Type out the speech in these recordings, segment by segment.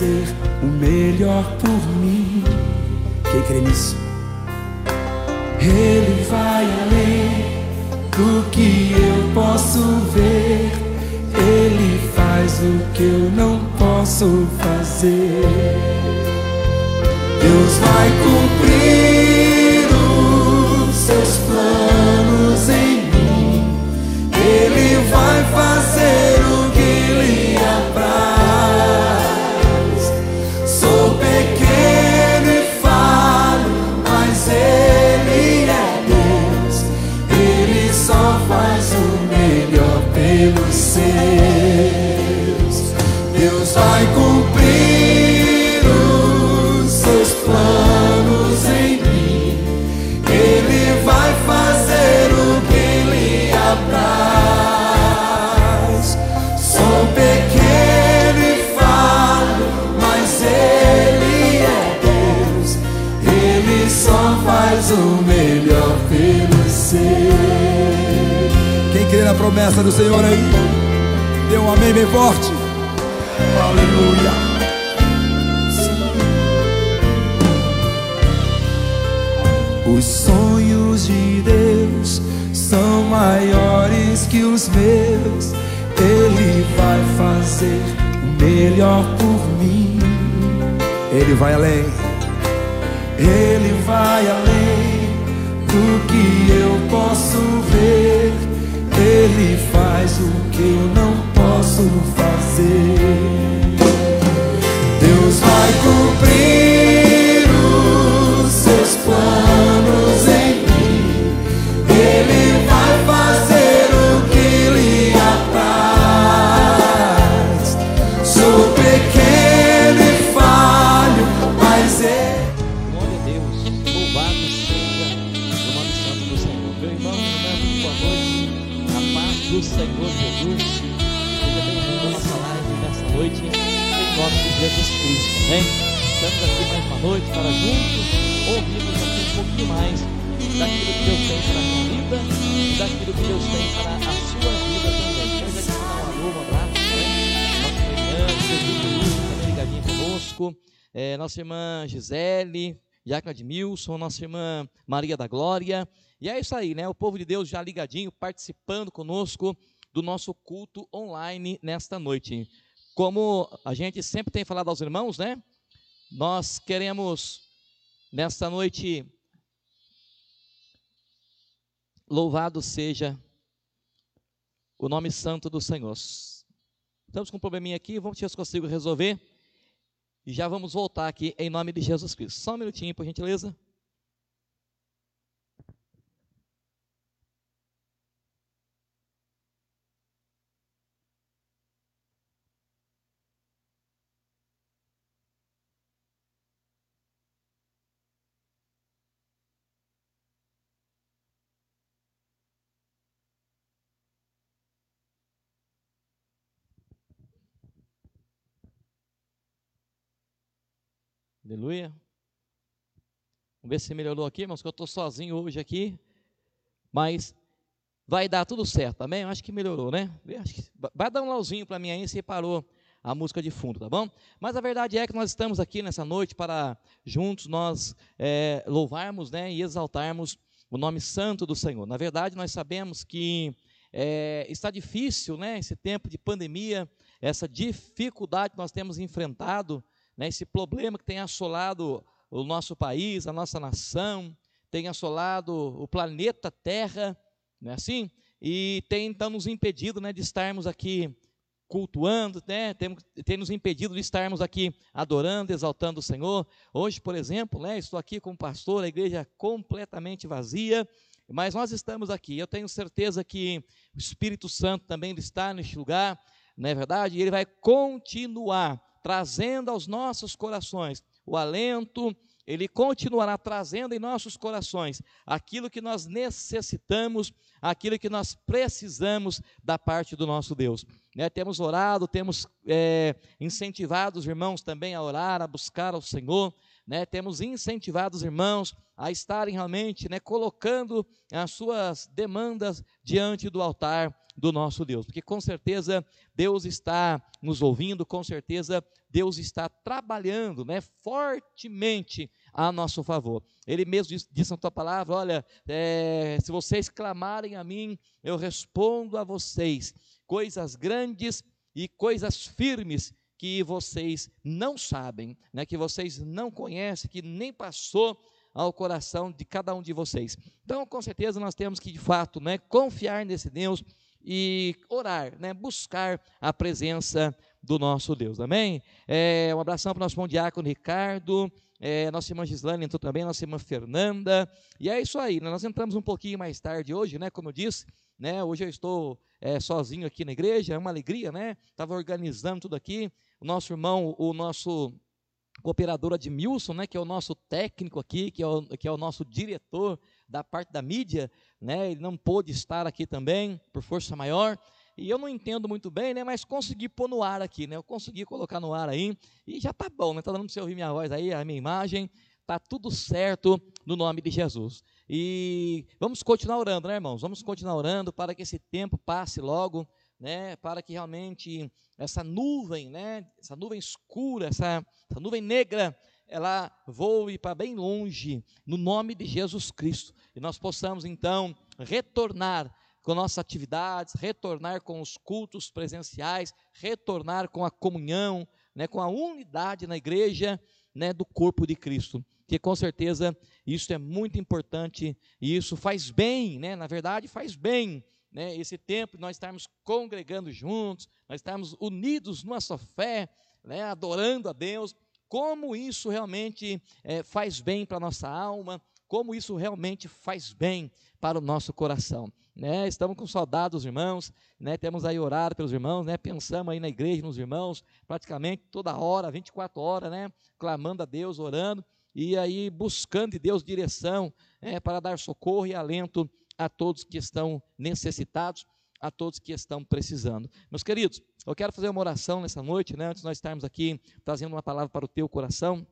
fazer o melhor por mim. Quem crê nisso? Ele vai além do que eu posso ver. Ele faz o que eu não posso fazer. Promessa do Senhor aí? Dê um amém bem forte. Aleluia. Os sonhos de Deus são maiores que os meus. Ele vai fazer o melhor por mim. Ele vai além. Ele vai além do que eu posso ver. Deus vai cumprir os seus planos em mim. Ele vai fazer o que lhe apraz. Sou pequeno e falho, mas ele. Glória a Deus, louvado seja o nome santo do Senhor. Meu irmão, minha irmã, boa noite, a paz do Senhor Jesus. Noite, em nome de Jesus Cristo, amém? Estamos aqui mais uma noite para juntos ouvirmos aqui um pouquinho mais daquilo que Deus tem para a minha vida e daquilo que Deus tem para a sua vida também. Quero te mandar um alô, um abraço, né? Nossa Mariana, Jesus, também ligadinho conosco. É, nossa irmã Gisele, Diácono Edmilson, nossa irmã Maria da Glória. E é isso aí, né? O povo de Deus já ligadinho, participando conosco do nosso culto online nesta noite. Como a gente sempre tem falado aos irmãos, né? Nós queremos nesta noite louvado seja o nome santo do Senhor. Estamos com um probleminha aqui, vamos ver se consigo resolver. E já vamos voltar aqui em nome de Jesus Cristo. Só um minutinho, por gentileza. Aleluia. Vamos ver se melhorou aqui, irmãos, que eu estou sozinho hoje aqui. Mas vai dar tudo certo, amém? Eu acho que melhorou, né? Que vai dar um lauzinho para mim aí se parou a música de fundo, tá bom? Mas a verdade é que nós estamos aqui nessa noite para juntos nós é, louvarmos né, e exaltarmos o nome santo do Senhor. Na verdade, nós sabemos que é, está difícil, né, esse tempo de pandemia, essa dificuldade que nós temos enfrentado, né, esse problema que tem assolado o nosso país, a nossa nação, tem assolado o planeta Terra, não é assim? E tem então nos impedido né, de estarmos aqui cultuando, né? tem, tem nos impedido de estarmos aqui adorando, exaltando o Senhor. Hoje, por exemplo, né, estou aqui como pastor, a igreja completamente vazia, mas nós estamos aqui. Eu tenho certeza que o Espírito Santo também está neste lugar, não é verdade? E ele vai continuar trazendo aos nossos corações o alento, ele continuará trazendo em nossos corações aquilo que nós necessitamos, aquilo que nós precisamos da parte do nosso Deus. Né? Temos orado, temos é, incentivado os irmãos também a orar, a buscar ao Senhor, né, temos incentivado os irmãos a estarem realmente né, colocando as suas demandas diante do altar do nosso Deus, porque com certeza Deus está nos ouvindo, com certeza Deus está trabalhando né, fortemente a nosso favor. Ele mesmo disse, na tua palavra: olha, é, se vocês clamarem a mim, eu respondo a vocês coisas grandes e coisas firmes que vocês não sabem, né, que vocês não conhecem, que nem passou ao coração de cada um de vocês. Então, com certeza, nós temos que, de fato, né, confiar nesse Deus e orar, né, buscar a presença do nosso Deus. Amém? É, um abração para o nosso irmão Diácono Ricardo, é, nossa irmã Gislane entrou também, nossa irmã Fernanda. E é isso aí, né, nós entramos um pouquinho mais tarde hoje, né, como eu disse, né, hoje eu estou é, sozinho aqui na igreja, é uma alegria, né? Estava organizando tudo aqui. O nosso irmão, o nosso cooperador Admilson, né, que é o nosso técnico aqui, que é o, que é o nosso diretor da parte da mídia, né, ele não pôde estar aqui também, por força maior, e eu não entendo muito bem, né, mas consegui pôr no ar aqui, né, eu consegui colocar no ar aí, e já tá bom, né, tá dando para você ouvir minha voz aí, a minha imagem, tá tudo certo no nome de Jesus. E vamos continuar orando, né, irmãos? Vamos continuar orando para que esse tempo passe logo, né, para que realmente essa nuvem, né, essa nuvem escura, essa, essa nuvem negra, ela voe para bem longe, no nome de Jesus Cristo, e nós possamos então retornar com nossas atividades, retornar com os cultos presenciais, retornar com a comunhão, né, com a unidade na igreja, né, do corpo de Cristo. Que com certeza isso é muito importante e isso faz bem, né? Na verdade, faz bem né, esse tempo, nós estarmos congregando juntos, nós estarmos unidos numa só fé, né, adorando a Deus, como isso realmente é, faz bem para a nossa alma, como isso realmente faz bem para o nosso coração. Né? Estamos com saudade dos irmãos, né? temos aí orado pelos irmãos, né? pensamos aí na igreja, nos irmãos, praticamente toda hora, 24 horas, né? clamando a Deus, orando, e aí buscando de Deus direção é, para dar socorro e alento a todos que estão necessitados, a todos que estão precisando. Meus queridos, eu quero fazer uma oração nessa noite, né, antes de nós estarmos aqui trazendo uma palavra para o teu coração.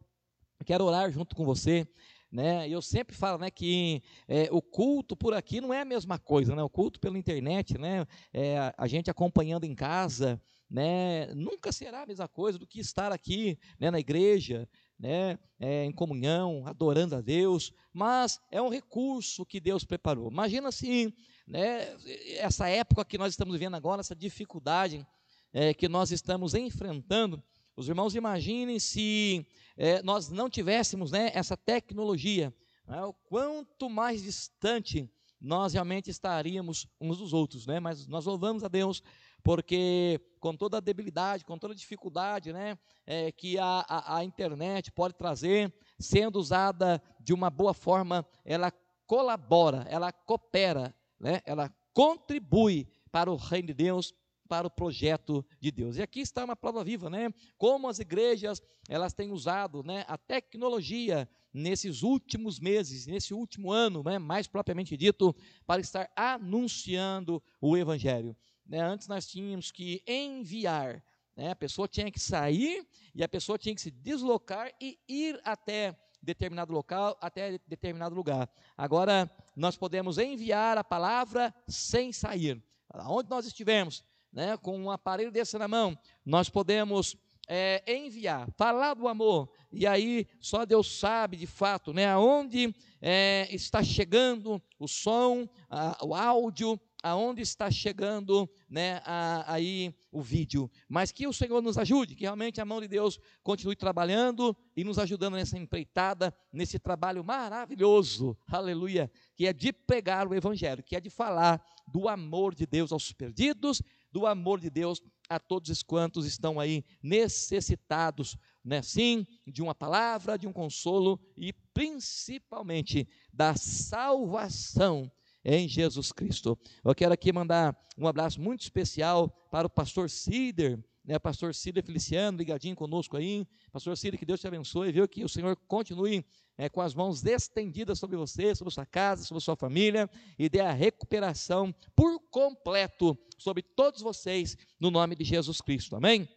Eu quero orar junto com você. Né, eu sempre falo né, que é, o culto por aqui não é a mesma coisa, né, o culto pela internet, né, é, a gente acompanhando em casa, né, nunca será a mesma coisa do que estar aqui né, na igreja, né, é, em comunhão, adorando a Deus, mas é um recurso que Deus preparou. Imagina se né, essa época que nós estamos vivendo agora, essa dificuldade é, que nós estamos enfrentando, os irmãos imaginem se é, nós não tivéssemos né, essa tecnologia, né, o quanto mais distante nós realmente estaríamos uns dos outros, né? Mas nós louvamos a Deus porque com toda a debilidade, com toda a dificuldade né, é, que a, a, a internet pode trazer, sendo usada de uma boa forma, ela colabora, ela coopera, né, ela contribui para o reino de Deus, para o projeto de Deus. E aqui está uma prova viva, né? Como as igrejas, elas têm usado, né, a tecnologia nesses últimos meses, nesse último ano, né, mais propriamente dito, para estar anunciando o evangelho. Né? Antes nós tínhamos que enviar. Né? A pessoa tinha que sair e a pessoa tinha que se deslocar e ir até determinado local, até determinado lugar. Agora nós podemos enviar a palavra sem sair. Onde nós estivermos, né, com um aparelho desse na mão, nós podemos é, enviar, falar do amor, e aí só Deus sabe de fato né, aonde é, está chegando o som, a, o áudio, aonde está chegando né, a, aí o vídeo. Mas que o Senhor nos ajude, que realmente a mão de Deus continue trabalhando e nos ajudando nessa empreitada, nesse trabalho maravilhoso, aleluia, que é de pregar o Evangelho, que é de falar do amor de Deus aos perdidos, do amor de Deus a todos os quantos estão aí necessitados, né, sim, de uma palavra, de um consolo e principalmente da salvação em Jesus Cristo. Eu quero aqui mandar um abraço muito especial para o pastor Cider, né, pastor Cília Feliciano, ligadinho conosco aí. Pastor Cília, que Deus te abençoe, viu? Que o Senhor continue é, com as mãos estendidas sobre você, sobre sua casa, sobre sua família, e dê a recuperação por completo sobre todos vocês, no nome de Jesus Cristo. Amém?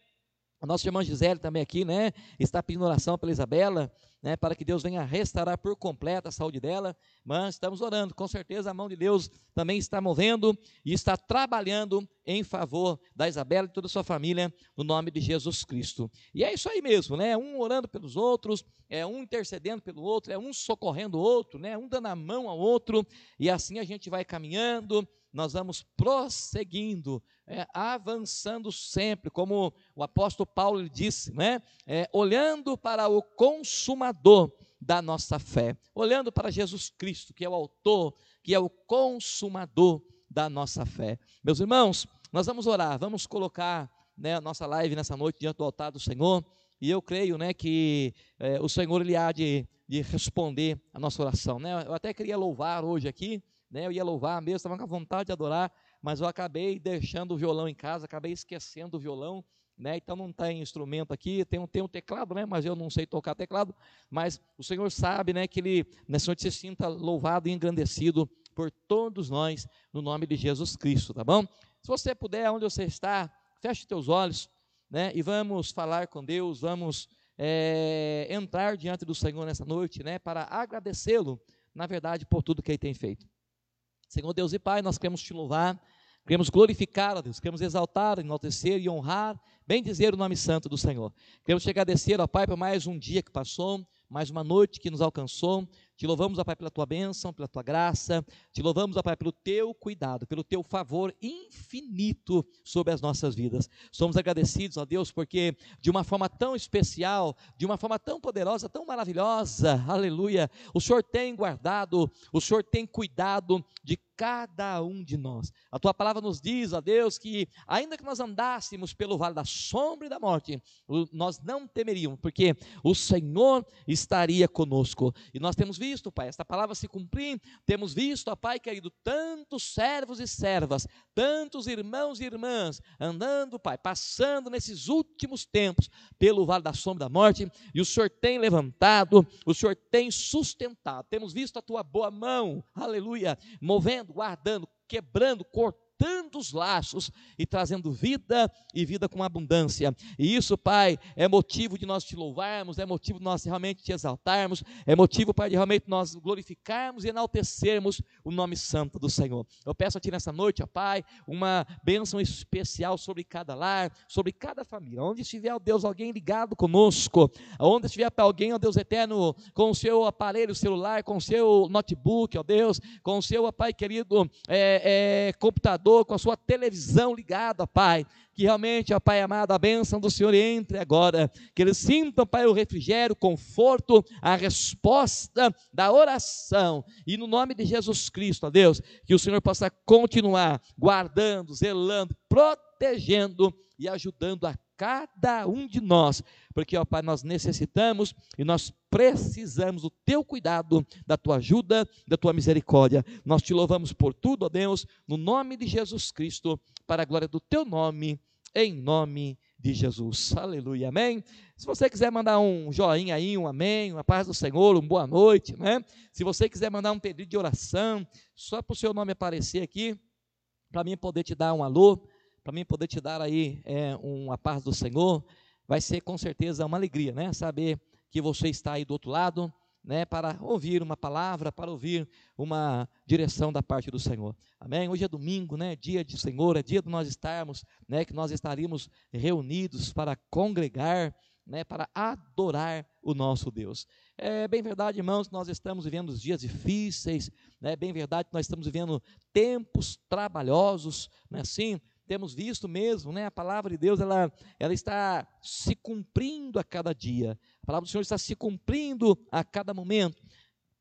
A nossa irmã Gisele também aqui, né? Está pedindo oração pela Isabela, né? Para que Deus venha restaurar por completo a saúde dela. Mas estamos orando, com certeza a mão de Deus também está movendo e está trabalhando em favor da Isabela e toda a sua família, no nome de Jesus Cristo. E é isso aí mesmo, né? Um orando pelos outros, é um intercedendo pelo outro, é um socorrendo o outro, né? Um dando a mão ao outro, e assim a gente vai caminhando nós vamos prosseguindo, é, avançando sempre, como o apóstolo Paulo disse, né? É, olhando para o consumador da nossa fé, olhando para Jesus Cristo, que é o autor, que é o consumador da nossa fé. Meus irmãos, nós vamos orar, vamos colocar né, a nossa live nessa noite diante do altar do Senhor, e eu creio né, que é, o Senhor ele há de, de responder a nossa oração. Né? Eu até queria louvar hoje aqui, né? Eu ia louvar mesmo, estava com vontade de adorar, mas eu acabei deixando o violão em casa, acabei esquecendo o violão, né? Então não tem instrumento aqui, tem um, tem um teclado, né? Mas eu não sei tocar teclado, mas o Senhor sabe, né? Que Ele, nessa noite, se sinta louvado e engrandecido por todos nós, no nome de Jesus Cristo, tá bom? Se você puder, onde você está, feche teus olhos, né? E vamos falar com Deus, vamos é, entrar diante do Senhor nessa noite, né? Para agradecê-lo, na verdade, por tudo que Ele tem feito. Senhor Deus e Pai, nós queremos te louvar, queremos glorificar, a Deus, queremos exaltar, enaltecer e honrar, bem dizer o nome santo do Senhor. Queremos te agradecer, ó Pai, por mais um dia que passou, mais uma noite que nos alcançou. Te louvamos, ó Pai, pela tua bênção, pela tua graça. Te louvamos, ó Pai, pelo teu cuidado, pelo teu favor infinito sobre as nossas vidas. Somos agradecidos, ó Deus, porque de uma forma tão especial, de uma forma tão poderosa, tão maravilhosa, aleluia, o Senhor tem guardado, o Senhor tem cuidado de cada um de nós. A tua palavra nos diz, ó Deus, que ainda que nós andássemos pelo vale da sombra e da morte, nós não temeríamos, porque o Senhor estaria conosco. E nós temos visto, Pai, esta palavra se cumprir, temos visto, ó Pai querido, tantos servos e servas, tantos irmãos e irmãs andando, Pai, passando nesses últimos tempos pelo vale da sombra da morte, e o Senhor tem levantado, o Senhor tem sustentado. Temos visto a tua boa mão, aleluia, movendo guardando, quebrando, cortando cortando os laços e trazendo vida e vida com abundância. E isso, Pai, é motivo de nós te louvarmos, é motivo de nós realmente te exaltarmos, é motivo, Pai, de realmente nós glorificarmos e enaltecermos o nome santo do Senhor. Eu peço a Ti nessa noite, ó Pai, uma bênção especial sobre cada lar, sobre cada família. Onde estiver, ó Deus, alguém ligado conosco, onde estiver para alguém, ó Deus eterno, com o seu aparelho celular, com o seu notebook, ó Deus, com o seu, ó Pai querido, é, é, computador, computador, com a sua televisão ligada, Pai. Que realmente, ó Pai amado, a bênção do Senhor entre agora. Que eles sintam, Pai, o refrigério, o conforto, a resposta da oração. E no nome de Jesus Cristo, ó Deus, que o Senhor possa continuar guardando, zelando, protegendo e ajudando a cada um de nós, porque, ó Pai, nós necessitamos e nós precisamos do teu cuidado, da tua ajuda, da tua misericórdia. Nós te louvamos por tudo, ó Deus, no nome de Jesus Cristo, para a glória do teu nome, em nome de Jesus. Aleluia, amém. Se você quiser mandar um joinha aí, um amém, uma paz do Senhor, uma boa noite, né? Se você quiser mandar um pedido de oração, só para o seu nome aparecer aqui, para mim poder te dar um alô, para mim poder te dar aí é, uma paz do Senhor, vai ser com certeza uma alegria, né? Saber que você está aí do outro lado, né? Para ouvir uma palavra, para ouvir uma direção da parte do Senhor. Amém? Hoje é domingo, né? Dia de Senhor, é dia de nós estarmos, né? Que nós estaríamos reunidos para congregar, né? Para adorar o nosso Deus. É bem verdade, irmãos, nós estamos vivendo dias difíceis, né? Bem verdade, nós estamos vivendo tempos trabalhosos, né? Assim, temos visto mesmo, né? A palavra de Deus, ela, ela está se cumprindo a cada dia. A palavra do Senhor está se cumprindo a cada momento.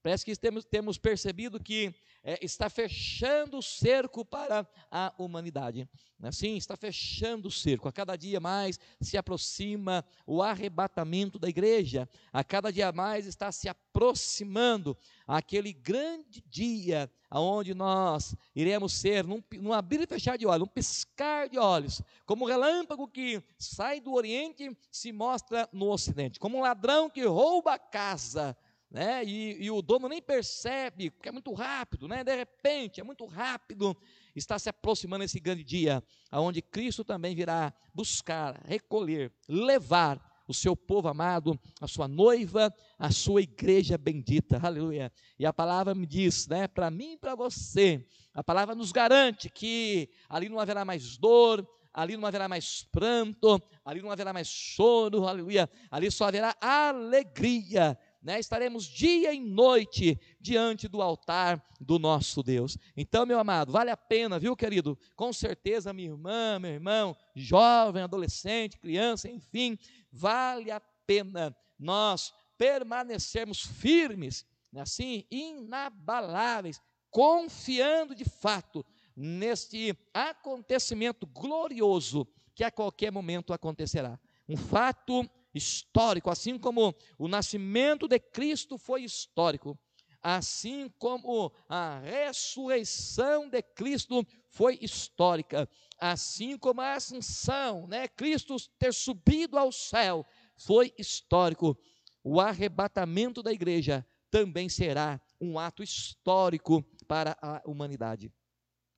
Parece que temos, temos percebido que é, está fechando o cerco para a humanidade. Assim, está fechando o cerco. A cada dia mais se aproxima o arrebatamento da igreja. A cada dia mais está se aproximando aquele grande dia aonde nós iremos ser, num, num abrir e fechar de olhos, um piscar de olhos, como um relâmpago que sai do Oriente se mostra no Ocidente, como um ladrão que rouba a casa né? E, e, o dono nem percebe, porque é muito rápido, né? De repente, é muito rápido. Está se aproximando esse grande dia, aonde Cristo também virá buscar, recolher, levar o seu povo amado, a sua noiva, a sua igreja bendita. Aleluia. E a palavra me diz, né, para mim e para você, a palavra nos garante que ali não haverá mais dor, ali não haverá mais pranto, ali não haverá mais choro, aleluia. Ali só haverá alegria né, estaremos dia e noite diante do altar do nosso Deus. Então, meu amado, vale a pena, viu, querido? Com certeza, minha irmã, meu irmão, jovem, adolescente, criança, enfim, vale a pena nós permanecermos firmes, né, assim, inabaláveis, confiando de fato neste acontecimento glorioso que a qualquer momento acontecerá. Um fato histórico, assim como o nascimento de Cristo foi histórico, assim como a ressurreição de Cristo foi histórica, assim como a ascensão, né, Cristo ter subido ao céu foi histórico, o arrebatamento da igreja também será um ato histórico para a humanidade.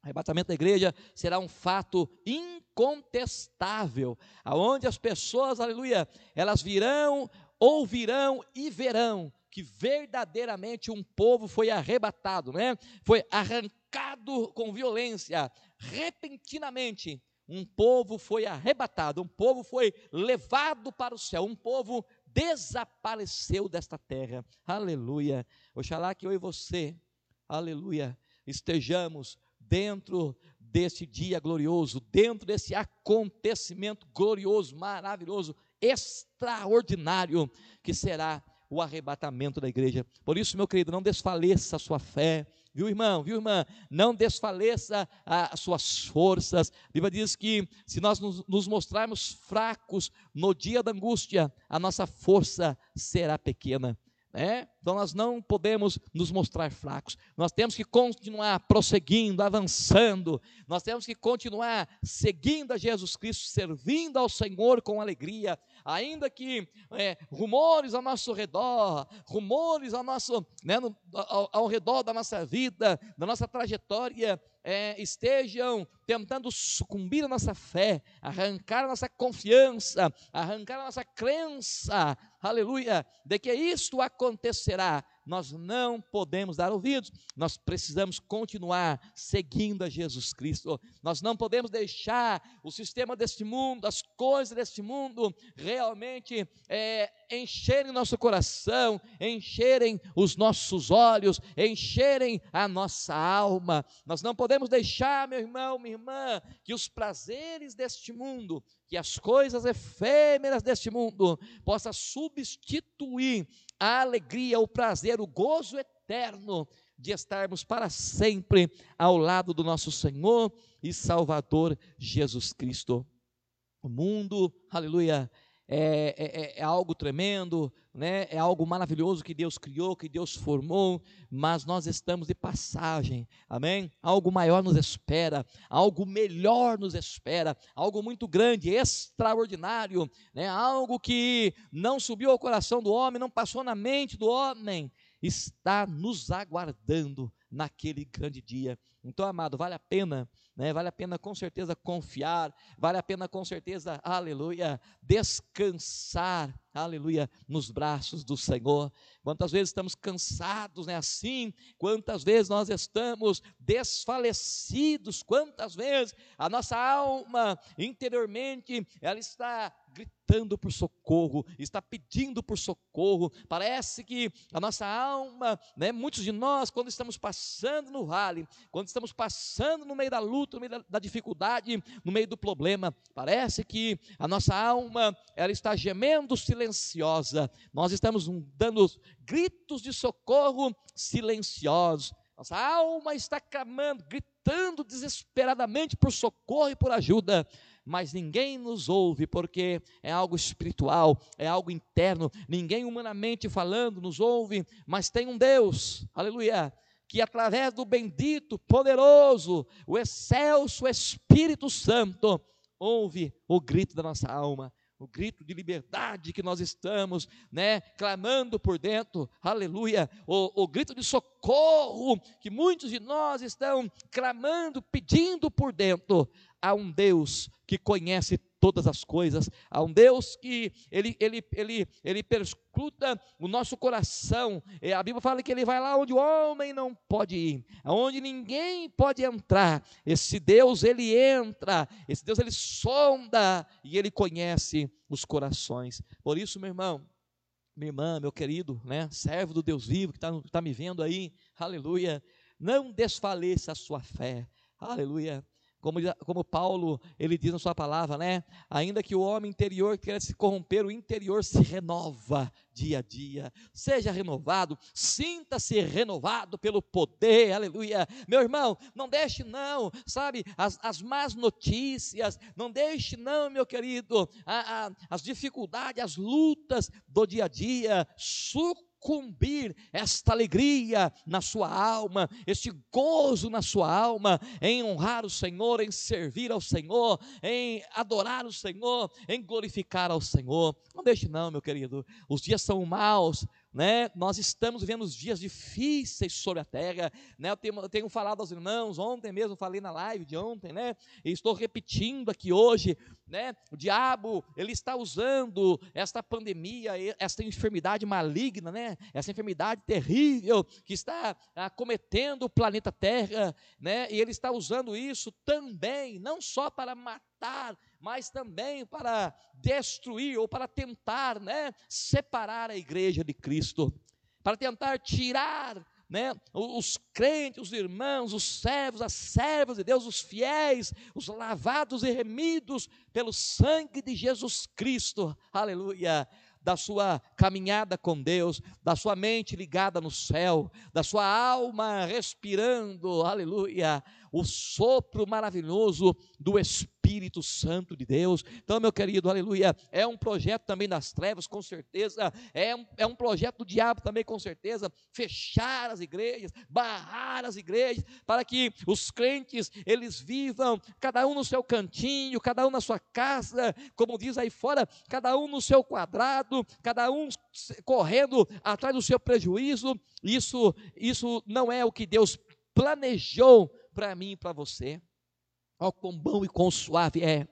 Arrebatamento da igreja será um fato incontestável, aonde as pessoas, aleluia, elas virão, ouvirão e verão que verdadeiramente um povo foi arrebatado, né? Foi arrancado com violência, repentinamente. Um povo foi arrebatado, um povo foi levado para o céu, um povo desapareceu desta terra. Aleluia. Oxalá que eu e você, aleluia, estejamos dentro desse dia glorioso, dentro desse acontecimento glorioso, maravilhoso, extraordinário, que será o arrebatamento da igreja. Por isso, meu querido, não desfaleça a sua fé, viu, irmão, viu, irmã? Não desfaleça as suas forças. A Bíblia diz que se nós nos, mostrarmos fracos no dia da angústia, a nossa força será pequena. É? Então nós não podemos nos mostrar fracos. Nós temos que continuar prosseguindo, avançando. Nós temos que continuar seguindo a Jesus Cristo, servindo ao Senhor com alegria, ainda que é, rumores ao nosso redor, rumores ao nosso, né, no, ao, ao redor da nossa vida, da nossa trajetória, é, estejam tentando sucumbir a nossa fé, arrancar a nossa confiança, arrancar a nossa crença, aleluia, de que isto acontecerá nós não podemos dar ouvidos, nós precisamos continuar seguindo a Jesus Cristo, nós não podemos deixar o sistema deste mundo, as coisas deste mundo, realmente é, encherem nosso coração, encherem os nossos olhos, encherem a nossa alma, nós não podemos deixar, meu irmão, minha irmã, que os prazeres deste mundo, que as coisas efêmeras deste mundo possa substituir a alegria, o prazer, o gozo eterno de estarmos para sempre ao lado do nosso Senhor e Salvador Jesus Cristo. O mundo, aleluia, é, é, é, é, algo tremendo, né? é algo maravilhoso que Deus criou, que Deus formou, mas nós estamos de passagem, amém? Algo maior nos espera, algo melhor nos espera, algo muito grande, extraordinário, né? algo que não subiu ao coração do homem, não passou na mente do homem, está nos aguardando naquele grande dia. Então, amado, vale a pena, né? Vale a pena com certeza confiar, vale a pena com certeza, aleluia, descansar, aleluia, nos braços do Senhor. Quantas vezes estamos cansados, né? Assim, quantas vezes nós estamos desfalecidos, quantas vezes a nossa alma interiormente ela está gritando por socorro, está pedindo por socorro. Parece que a nossa alma, né, muitos de nós, quando estamos passando no vale, quando estamos passando no meio da luta, no meio da, da dificuldade, no meio do problema, parece que a nossa alma ela está gemendo silenciosa. Nós estamos dando gritos de socorro silenciosos. Nossa alma está clamando, gritando desesperadamente por socorro e por ajuda mas ninguém nos ouve porque é algo espiritual, é algo interno. Ninguém humanamente falando nos ouve, mas tem um Deus, aleluia, que através do bendito, poderoso, o excelso Espírito Santo, ouve o grito da nossa alma. o grito de liberdade que nós estamos, né, clamando por dentro, aleluia, o, o grito de socorro que muitos de nós estão clamando, pedindo por dentro, há um Deus que conhece todas as coisas, há um Deus que ele, ele, ele, ele perscruta o nosso coração. A Bíblia fala que ele vai lá onde o homem não pode ir, aonde ninguém pode entrar. Esse Deus ele entra, esse Deus ele sonda e ele conhece os corações. Por isso, meu irmão, minha irmã, meu querido, né, servo do Deus vivo que está tá me vendo aí, aleluia, não desfaleça a sua fé, aleluia. Como, como Paulo, ele diz na sua palavra, né? Ainda que o homem interior queira se corromper, o interior se renova dia a dia. Seja renovado, sinta-se renovado pelo poder, aleluia. Meu irmão, não deixe não, sabe, as, as más notícias, não deixe não, meu querido, a, a, as dificuldades, as lutas do dia a dia, suco sucumbir esta alegria na sua alma, este gozo na sua alma, em honrar o Senhor, em servir ao Senhor, em adorar o Senhor, em glorificar ao Senhor. Não deixe não, meu querido. Os dias são maus, né? Nós estamos vivendo dias difíceis sobre a terra, né? Eu tenho, eu tenho, falado aos irmãos, ontem mesmo falei na live de ontem, né? E estou repetindo aqui hoje, né? O diabo, ele está usando esta pandemia, esta enfermidade maligna, né? Essa enfermidade terrível que está acometendo o planeta Terra, né? E ele está usando isso também, não só para matar, mas também para destruir ou para tentar, né, separar a igreja de Cristo, para tentar tirar né, os crentes, os irmãos, os servos, as servas de Deus, os fiéis, os lavados e remidos pelo sangue de Jesus Cristo, aleluia, da sua caminhada com Deus, da sua mente ligada no céu, da sua alma respirando, aleluia, o sopro maravilhoso do Espírito Santo de Deus. Então, meu querido, aleluia, é um projeto também das trevas, com certeza, é um, é um projeto do diabo também, com certeza, fechar as igrejas, barrar as igrejas, para que os crentes, eles vivam, cada um no seu cantinho, cada um na sua casa, como diz aí fora, cada um no seu quadrado, cada um correndo atrás do seu prejuízo, isso, isso não é o que Deus planejou para mim e para você. Ó, quão bom e quão suave é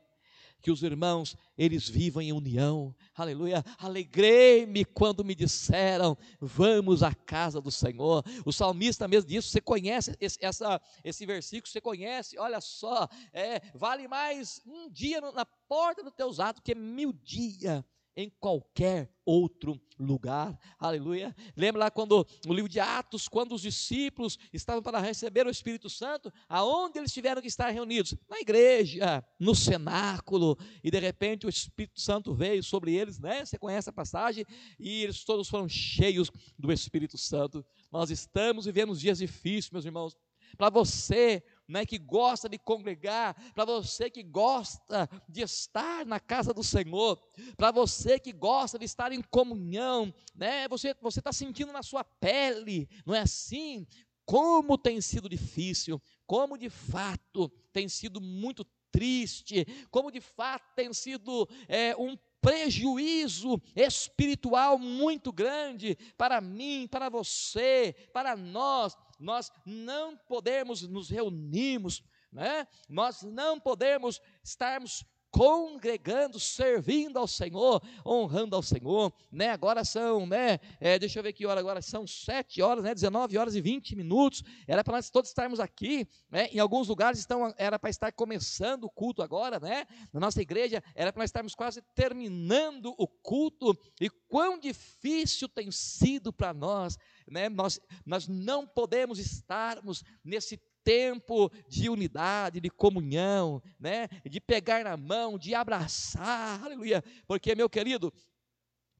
que os irmãos, eles vivam em união, aleluia, alegrei-me quando me disseram, vamos à casa do Senhor, o salmista mesmo disse, você conhece esse, essa, esse versículo, você conhece, olha só, é, vale mais um dia na porta dos teus atos que mil dias em qualquer outro lugar. Aleluia. Lembra lá quando no livro de Atos, quando os discípulos estavam para receber o Espírito Santo, aonde eles tiveram que estar reunidos? Na igreja, no cenáculo, e de repente o Espírito Santo veio sobre eles, né? Você conhece a passagem? E eles todos foram cheios do Espírito Santo. Nós estamos vivendo dias difíceis, meus irmãos. Para você né, que gosta de congregar, para você que gosta de estar na casa do Senhor, para você que gosta de estar em comunhão, né, você está sentindo na sua pele, não é assim? Como tem sido difícil, como de fato tem sido muito triste, como de fato tem sido é, um prejuízo espiritual muito grande para mim, para você, para nós. Nós não podemos nos reunirmos, né? nós não podemos estarmos congregando, servindo ao Senhor, honrando ao Senhor, né? Agora são, né? É, deixa eu ver que hora agora, são sete horas, né? 19 horas e 20 minutos. Era para nós todos estarmos aqui, né? Em alguns lugares estão, era para estar começando o culto agora, né? Na nossa igreja era para nós estarmos quase terminando o culto. E quão difícil tem sido para nós, né? Nós, nós não podemos estarmos nesse tempo de unidade, de comunhão, né? De pegar na mão, de abraçar, aleluia. Porque, meu querido,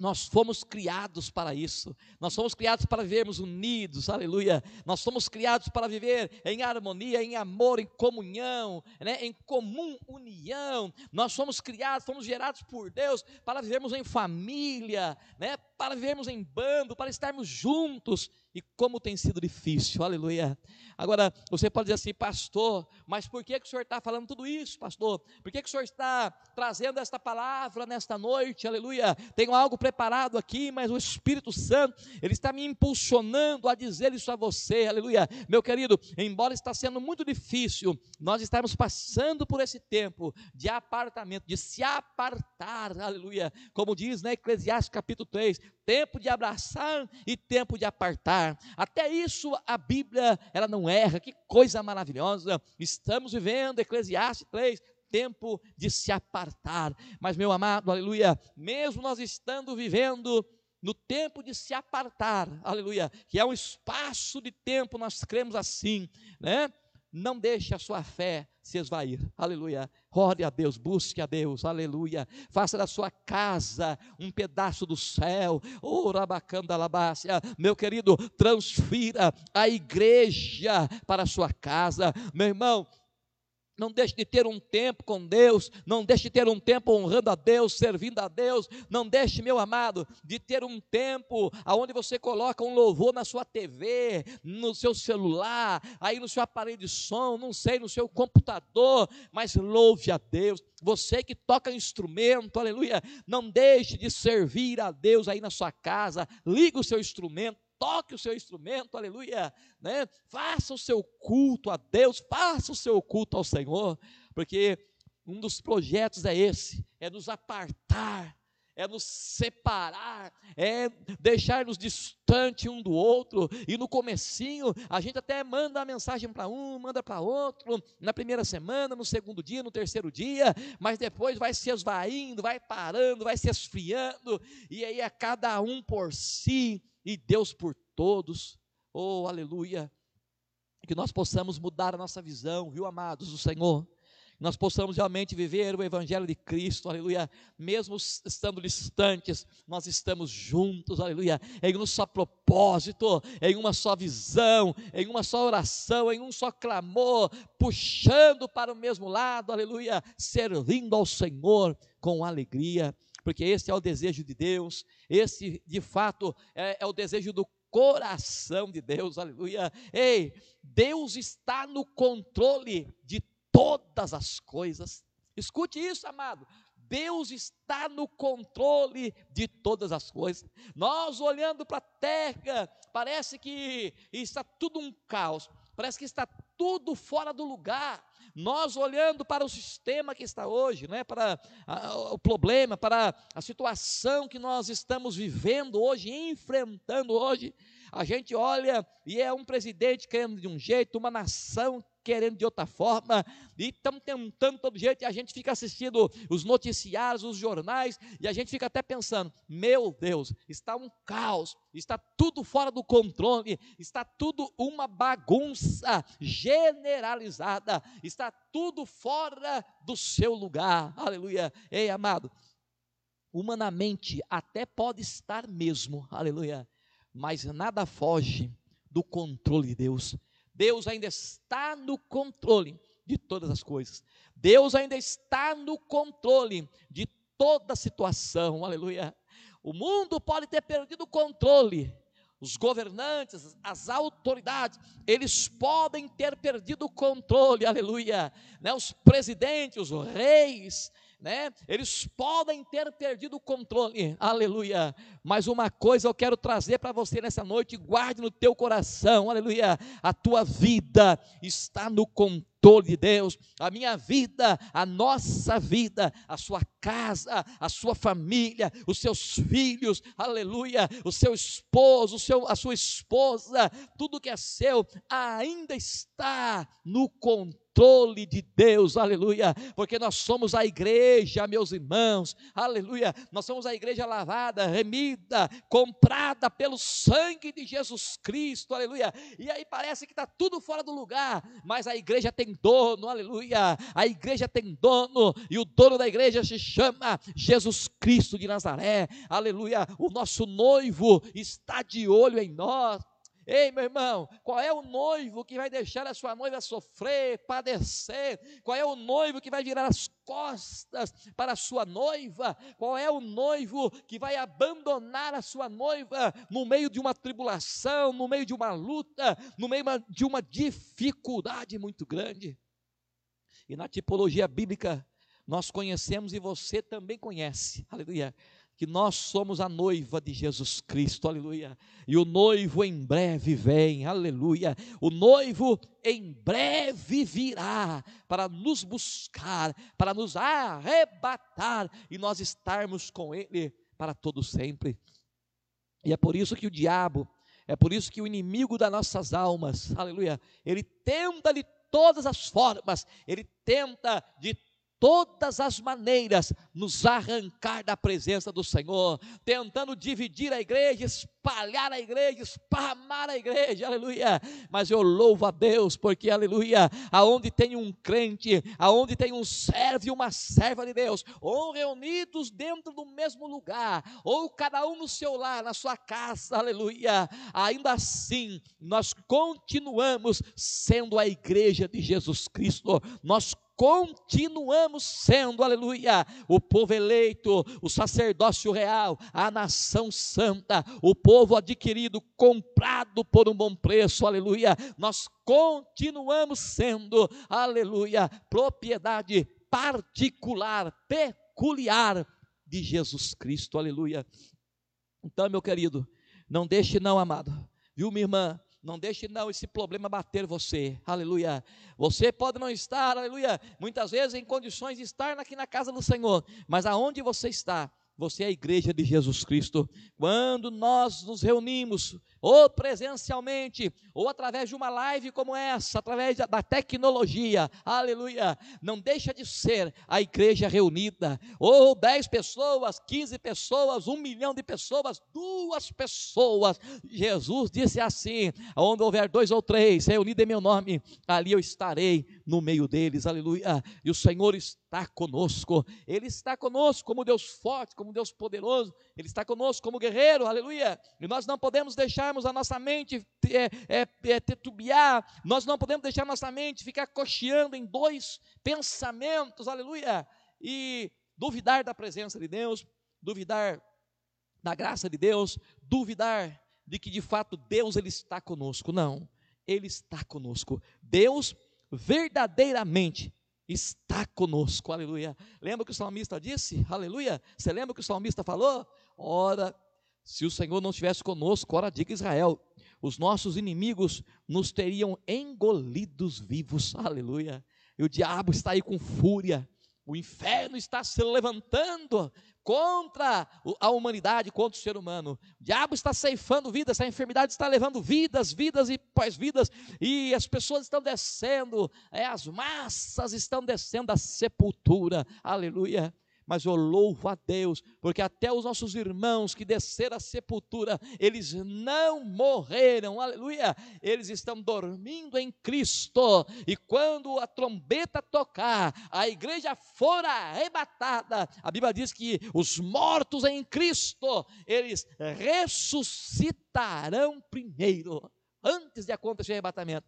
nós fomos criados para isso. Nós fomos criados para vivermos unidos, aleluia. Nós fomos criados para viver em harmonia, em amor, em comunhão, né? em comum união. Nós fomos criados, fomos gerados por Deus para vivermos em família, né? para vivermos em bando, para estarmos juntos. E como tem sido difícil, aleluia. Agora, você pode dizer assim, pastor, mas por que, que o senhor está falando tudo isso, pastor? Por que, que o senhor está trazendo esta palavra nesta noite, aleluia? Tenho algo preparado aqui, mas o Espírito Santo, ele está me impulsionando a dizer isso a você, aleluia. Meu querido, embora está sendo muito difícil, nós estamos passando por esse tempo de apartamento, de se apartar, aleluia. Como diz, né, Eclesiastes capítulo 3, tempo de abraçar e tempo de apartar. Até isso a Bíblia, ela não erra. Que coisa maravilhosa. Estamos vivendo Eclesiastes 3, tempo de se apartar. Mas meu amado, aleluia, mesmo nós estando vivendo no tempo de se apartar, aleluia, que é um espaço de tempo, nós cremos assim, né? Não deixe a sua fé se esvair. Aleluia. Ore a Deus, busque a Deus. Aleluia. Faça da sua casa um pedaço do céu. Ora bacana alabácia. Meu querido, transfira a igreja para a sua casa. Meu irmão, não deixe de ter um tempo com Deus, não deixe de ter um tempo honrando a Deus, servindo a Deus, não deixe, meu amado, de ter um tempo aonde você coloca um louvor na sua TV, no seu celular, aí no seu aparelho de som, não sei, no seu computador, mas louve a Deus. Você que toca instrumento, aleluia, não deixe de servir a Deus aí na sua casa, liga o seu instrumento, toque o seu instrumento, aleluia, né? Faça o seu culto a Deus, faça o seu culto ao Senhor, porque um dos projetos é esse, é nos apartar, é nos separar, é deixar-nos distante um do outro. E no comecinho, a gente até manda a mensagem para um, manda para outro, na primeira semana, no segundo dia, no terceiro dia, mas depois vai se esvaindo, vai parando, vai se esfriando, e aí é cada um por si, e Deus por todos. Oh, aleluia. Que nós possamos mudar a nossa visão, viu, amados do Senhor? Nós possamos realmente viver o Evangelho de Cristo, aleluia. Mesmo estando distantes, nós estamos juntos, aleluia. Em um só propósito, em uma só visão, em uma só oração, em um só clamor, puxando para o mesmo lado, aleluia. Servindo ao Senhor com alegria porque esse é o desejo de Deus, esse de fato é, é o desejo do coração de Deus, aleluia. Ei, Deus está no controle de todas as coisas. Escute isso, amado. Deus está no controle de todas as coisas. Nós olhando para a terra, parece que está tudo um caos, parece que está tudo fora do lugar. Nós olhando para o sistema que está hoje, né, para a, o problema, para a situação que nós estamos vivendo hoje, enfrentando hoje, a gente olha e é um presidente querendo de um jeito, uma nação querendo de outra forma, e estamos tentando todo jeito, e a gente fica assistindo os noticiários, os jornais, e a gente fica até pensando: meu Deus, está um caos, está tudo fora do controle, está tudo uma bagunça generalizada, está tudo fora do seu lugar, aleluia. Ei, amado, humanamente até pode estar mesmo, aleluia, mas nada foge do controle de Deus. Deus ainda está no controle de todas as coisas. Deus ainda está no controle de toda situação. Aleluia. O mundo pode ter perdido o controle. Os governantes, as autoridades, eles podem ter perdido o controle, aleluia. Né? Os presidentes, os reis, né? Eles podem ter perdido o controle, aleluia. Mas uma coisa eu quero trazer para você nessa noite, guarde no teu coração, aleluia. A tua vida está no controle de Deus, a minha vida, a nossa vida, a sua casa, a sua família, os seus filhos, aleluia, o seu esposo, o seu, a sua esposa, tudo que é seu ainda está no controle controle de Deus, aleluia, porque nós somos a igreja, meus irmãos, aleluia, nós somos a igreja lavada, remida, comprada pelo sangue de Jesus Cristo, aleluia, e aí parece que está tudo fora do lugar, mas a igreja tem dono, aleluia, a igreja tem dono, e o dono da igreja se chama Jesus Cristo de Nazaré, aleluia, o nosso noivo está de olho em nós, Ei, meu irmão, qual é o noivo que vai deixar a sua noiva sofrer, padecer? Qual é o noivo que vai virar as costas para a sua noiva? Qual é o noivo que vai abandonar a sua noiva no meio de uma tribulação, no meio de uma luta, no meio de uma dificuldade muito grande? E na tipologia bíblica, nós conhecemos e você também conhece, aleluia, que nós somos a noiva de Jesus Cristo, aleluia. E o noivo em breve vem, aleluia. O noivo em breve virá para nos buscar, para nos arrebatar e nós estarmos com Ele para todo sempre. E é por isso que o diabo, é por isso que o inimigo das nossas almas, aleluia, ele tenta de todas as formas, ele tenta de todas as maneiras nos arrancar da presença do Senhor, tentando dividir a igreja, espalhar a igreja, esparramar a igreja, aleluia. Mas eu louvo a Deus, porque, aleluia, aonde tem um crente, aonde tem um servo e uma serva de Deus, ou reunidos dentro do mesmo lugar, ou cada um no seu lar, na sua casa, aleluia, ainda assim nós continuamos sendo a igreja de Jesus Cristo, nós continuamos sendo, aleluia, o povo eleito, o sacerdócio real, a nação santa, o povo adquirido, comprado por um bom preço, aleluia. Nós continuamos sendo, aleluia, propriedade particular, peculiar de Jesus Cristo, aleluia. Então, meu querido, não deixe não, amado, viu, minha irmã? Não deixe não esse problema bater você. Aleluia. Você pode não estar, aleluia, muitas vezes em condições de estar aqui na casa do Senhor, mas aonde você está, você é a igreja de Jesus Cristo. Quando nós nos reunimos, ou presencialmente, ou através de uma live como essa, através da tecnologia, aleluia, não deixa de ser a igreja reunida, ou 10 pessoas, 15 pessoas, um milhão de pessoas, duas pessoas. Jesus disse assim: onde houver dois ou três reunidos em meu nome, ali eu estarei no meio deles, aleluia. E o Senhor está conosco, Ele está conosco como Deus forte, como Deus poderoso, Ele está conosco como guerreiro, aleluia. E nós não podemos deixarmos a nossa mente é, é, é, tetubiar, nós não podemos deixar a nossa mente ficar cocheando em dois pensamentos, aleluia. E duvidar da presença de Deus, duvidar da graça de Deus, duvidar de que de fato Deus ele está conosco. Não, ele está conosco. Deus verdadeiramente está conosco, aleluia. Lembra o que o salmista disse? Aleluia. Você lembra o que o salmista falou? Ora, se o Senhor não estivesse conosco, ora diga Israel, os nossos inimigos nos teriam engolidos vivos, aleluia. E o diabo está aí com fúria, o inferno está se levantando contra a humanidade, contra o ser humano. O diabo está ceifando vidas, essa enfermidade está levando vidas, vidas e pós-vidas, e as pessoas estão descendo, é, as massas estão descendo da sepultura, aleluia mas eu louvo a Deus, porque até os nossos irmãos que desceram à sepultura, eles não morreram, aleluia, eles estão dormindo em Cristo, e quando a trombeta tocar, a igreja for arrebatada, a Bíblia diz que os mortos em Cristo, eles ressuscitarão primeiro, antes de acontecer o arrebatamento.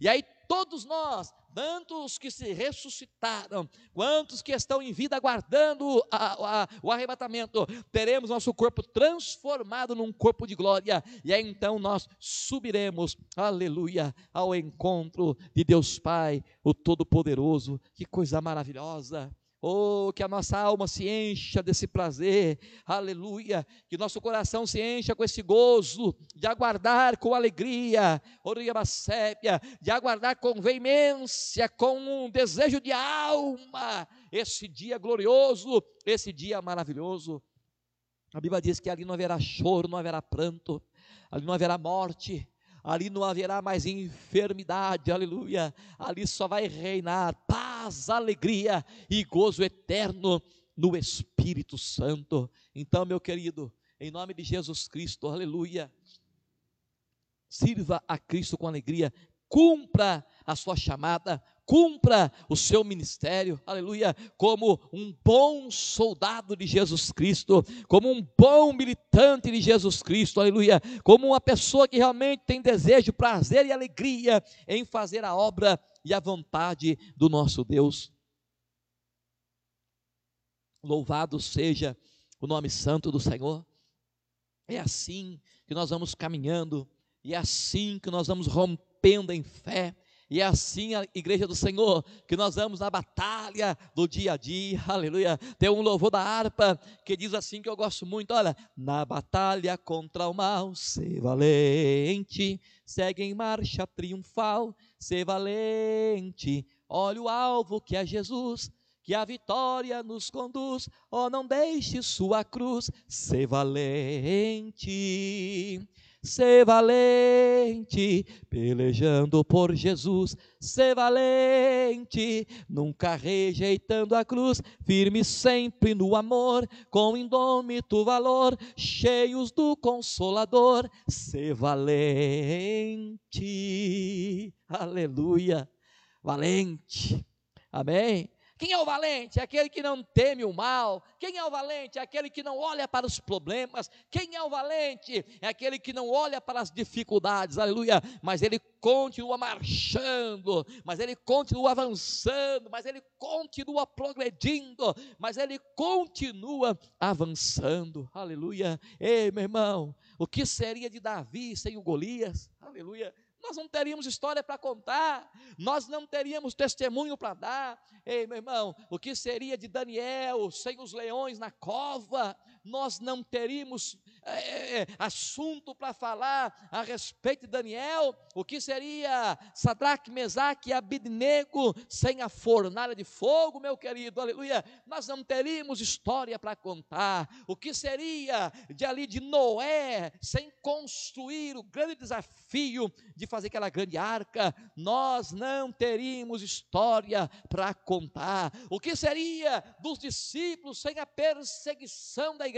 E aí todos nós, tanto os que se ressuscitaram, quantos que estão em vida aguardando a, a, o arrebatamento, teremos nosso corpo transformado num corpo de glória, e aí então nós subiremos, aleluia, ao encontro de Deus Pai, o Todo-Poderoso. Que coisa maravilhosa! Oh, que a nossa alma se encha desse prazer, aleluia, que nosso coração se encha com esse gozo de aguardar com alegria, de aguardar com veemência, com um desejo de alma, esse dia glorioso, esse dia maravilhoso. A Bíblia diz que ali não haverá choro, não haverá pranto, ali não haverá morte, ali não haverá mais enfermidade, aleluia, ali só vai reinar paz, alegria e gozo eterno no Espírito Santo. Então, meu querido, em nome de Jesus Cristo, aleluia, sirva a Cristo com alegria, cumpra a sua chamada, cumpra o seu ministério, aleluia, como um bom soldado de Jesus Cristo, como um bom militante de Jesus Cristo, aleluia, como uma pessoa que realmente tem desejo, prazer e alegria em fazer a obra e a vontade do nosso Deus. Louvado seja o nome santo do Senhor. É assim que nós vamos caminhando, e é assim que nós vamos rompendo em fé, e é assim a igreja do Senhor, que nós vamos na batalha do dia a dia, aleluia. Tem um louvor da harpa que diz assim que eu gosto muito: olha, na batalha contra o mal, ser valente, segue em marcha triunfal, ser valente, olha o alvo que é Jesus que a vitória nos conduz. Oh, não deixe sua cruz ser valente. Ser valente, pelejando por Jesus, ser valente, nunca rejeitando a cruz, firme sempre no amor, com indômito valor, cheios do Consolador, ser valente, aleluia, valente, amém? Quem é o valente? É aquele que não teme o mal. Quem é o valente? É aquele que não olha para os problemas. Quem é o valente? É aquele que não olha para as dificuldades. Aleluia. Mas ele continua marchando, mas ele continua avançando, mas ele continua progredindo, mas ele continua avançando. Aleluia. Ei, meu irmão, o que seria de Davi sem o Golias? Aleluia nós não teríamos história para contar, nós não teríamos testemunho para dar. Ei, meu irmão, o que seria de Daniel sem os leões na cova? Nós não teríamos é, é, assunto para falar a respeito de Daniel. O que seria Sadraque, Mesaque e Abidnego sem a fornalha de fogo, meu querido? Aleluia. Nós não teríamos história para contar. O que seria de ali de Noé sem construir o grande desafio de fazer aquela grande arca, nós não teríamos história para contar. O que seria dos discípulos sem a perseguição da igreja?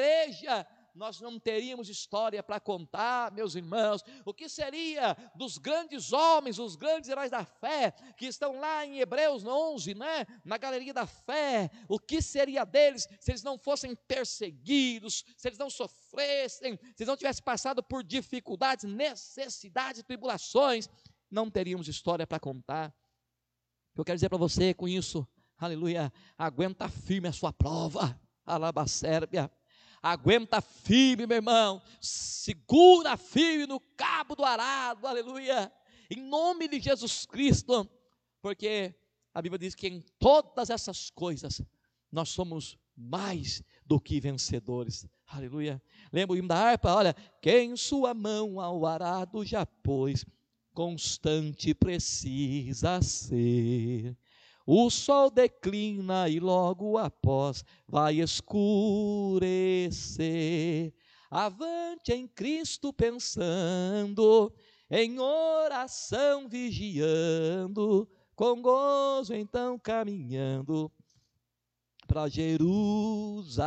Nós não teríamos história para contar, meus irmãos. O que seria dos grandes homens, os grandes heróis da fé, que estão lá em Hebreus 11, né? na galeria da fé? O que seria deles se eles não fossem perseguidos, se eles não sofressem, se eles não tivessem passado por dificuldades, necessidades, tribulações? Não teríamos história para contar. Eu quero dizer para você com isso, aleluia, aguenta firme a sua prova, alabacérbia aguenta firme, meu irmão, segura firme no cabo do arado, aleluia, em nome de Jesus Cristo, porque a Bíblia diz que em todas essas coisas nós somos mais do que vencedores, aleluia. Lembra o hino da harpa? Olha, quem sua mão ao arado já pôs, constante precisa ser. O sol declina e logo após vai escurecer. Avante em Cristo pensando, em oração vigiando, com gozo então caminhando para Jerusalém.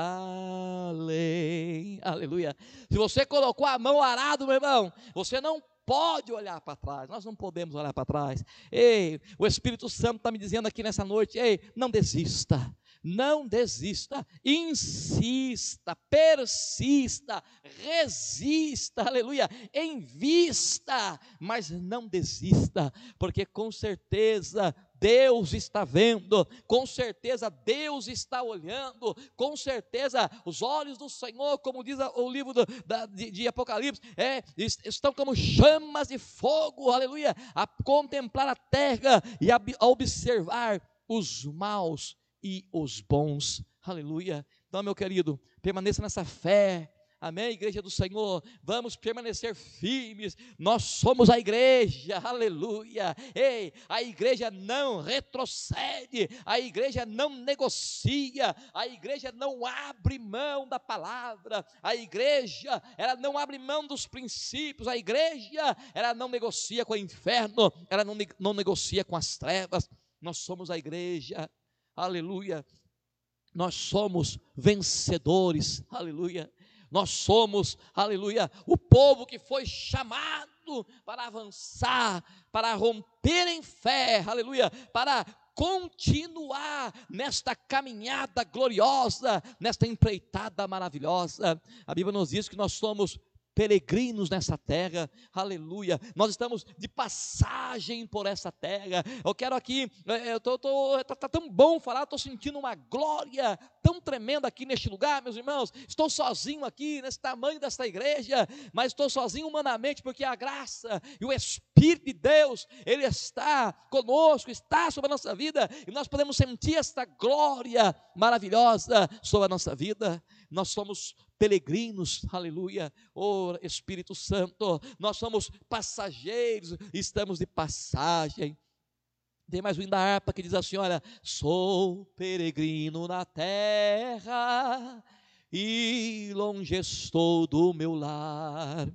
Aleluia. Se você colocou a mão arado, meu irmão, você não pode olhar para trás, nós não podemos olhar para trás. Ei, o Espírito Santo está me dizendo aqui nessa noite: ei, não desista, não desista, insista, persista, resista, aleluia, invista, mas não desista, porque com certeza Deus está vendo, com certeza Deus está olhando, com certeza os olhos do Senhor, como diz o livro do, da, de, de, Apocalipse, é, estão como chamas de fogo, aleluia, a contemplar a terra e a, a observar os maus e os bons, aleluia. Então, meu querido, permaneça nessa fé, Amém, igreja do Senhor, vamos permanecer firmes. Nós somos a igreja, aleluia. Ei, a igreja não retrocede, a igreja não negocia, a igreja não abre mão da palavra, a igreja, ela não abre mão dos princípios, a igreja, ela não negocia com o inferno, ela não, não negocia com as trevas. Nós somos a igreja, aleluia. Nós somos vencedores, aleluia. Nós somos, aleluia, o povo que foi chamado para avançar, para romper em fé, aleluia, para continuar nesta caminhada gloriosa, nesta empreitada maravilhosa. A Bíblia nos diz que nós somos peregrinos nessa terra, aleluia. Nós estamos de passagem por essa terra. Eu quero aqui, é, eu tô, tô tá, tá, tão bom falar, estou sentindo uma glória tão tremenda aqui neste lugar, meus irmãos. Estou sozinho aqui, nesse tamanho desta igreja, mas estou sozinho humanamente, porque a graça e o Espírito de Deus, Ele está conosco, está sobre a nossa vida, e nós podemos sentir esta glória maravilhosa sobre a nossa vida. Nós somos peregrinos, aleluia, oh Espírito Santo, nós somos passageiros, estamos de passagem. Tem mais um da harpa que diz assim: Olha, sou peregrino na terra e longe estou do meu lar.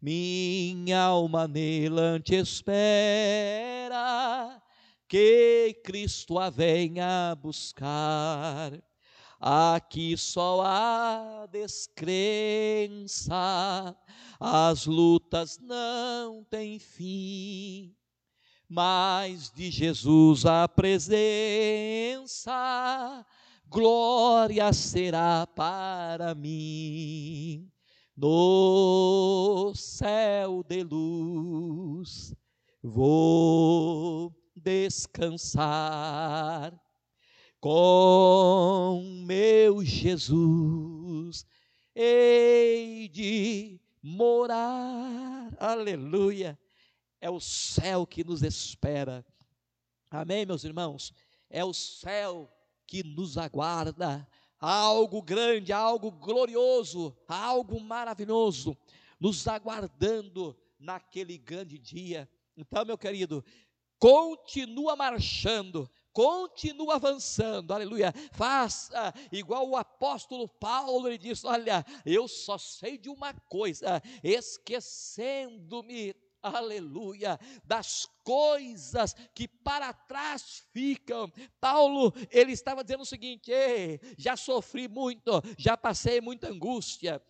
Minha alma nele espera que Cristo a venha buscar. Aqui só há descrença, as lutas não têm fim, mas de Jesus a presença, glória será para mim. No céu de luz vou descansar com meu Jesus hei de morar. Aleluia. É o céu que nos espera. Amém, meus irmãos? É o céu que nos aguarda. Algo grande, algo glorioso, algo maravilhoso nos aguardando naquele grande dia. Então, meu querido, continua marchando, continua avançando, aleluia. Faça igual o apóstolo Paulo, ele disse: Olha, eu só sei de uma coisa, esquecendo-me aleluia, das coisas que para trás ficam. Paulo, ele estava dizendo o seguinte: já sofri muito, já passei muita angústia,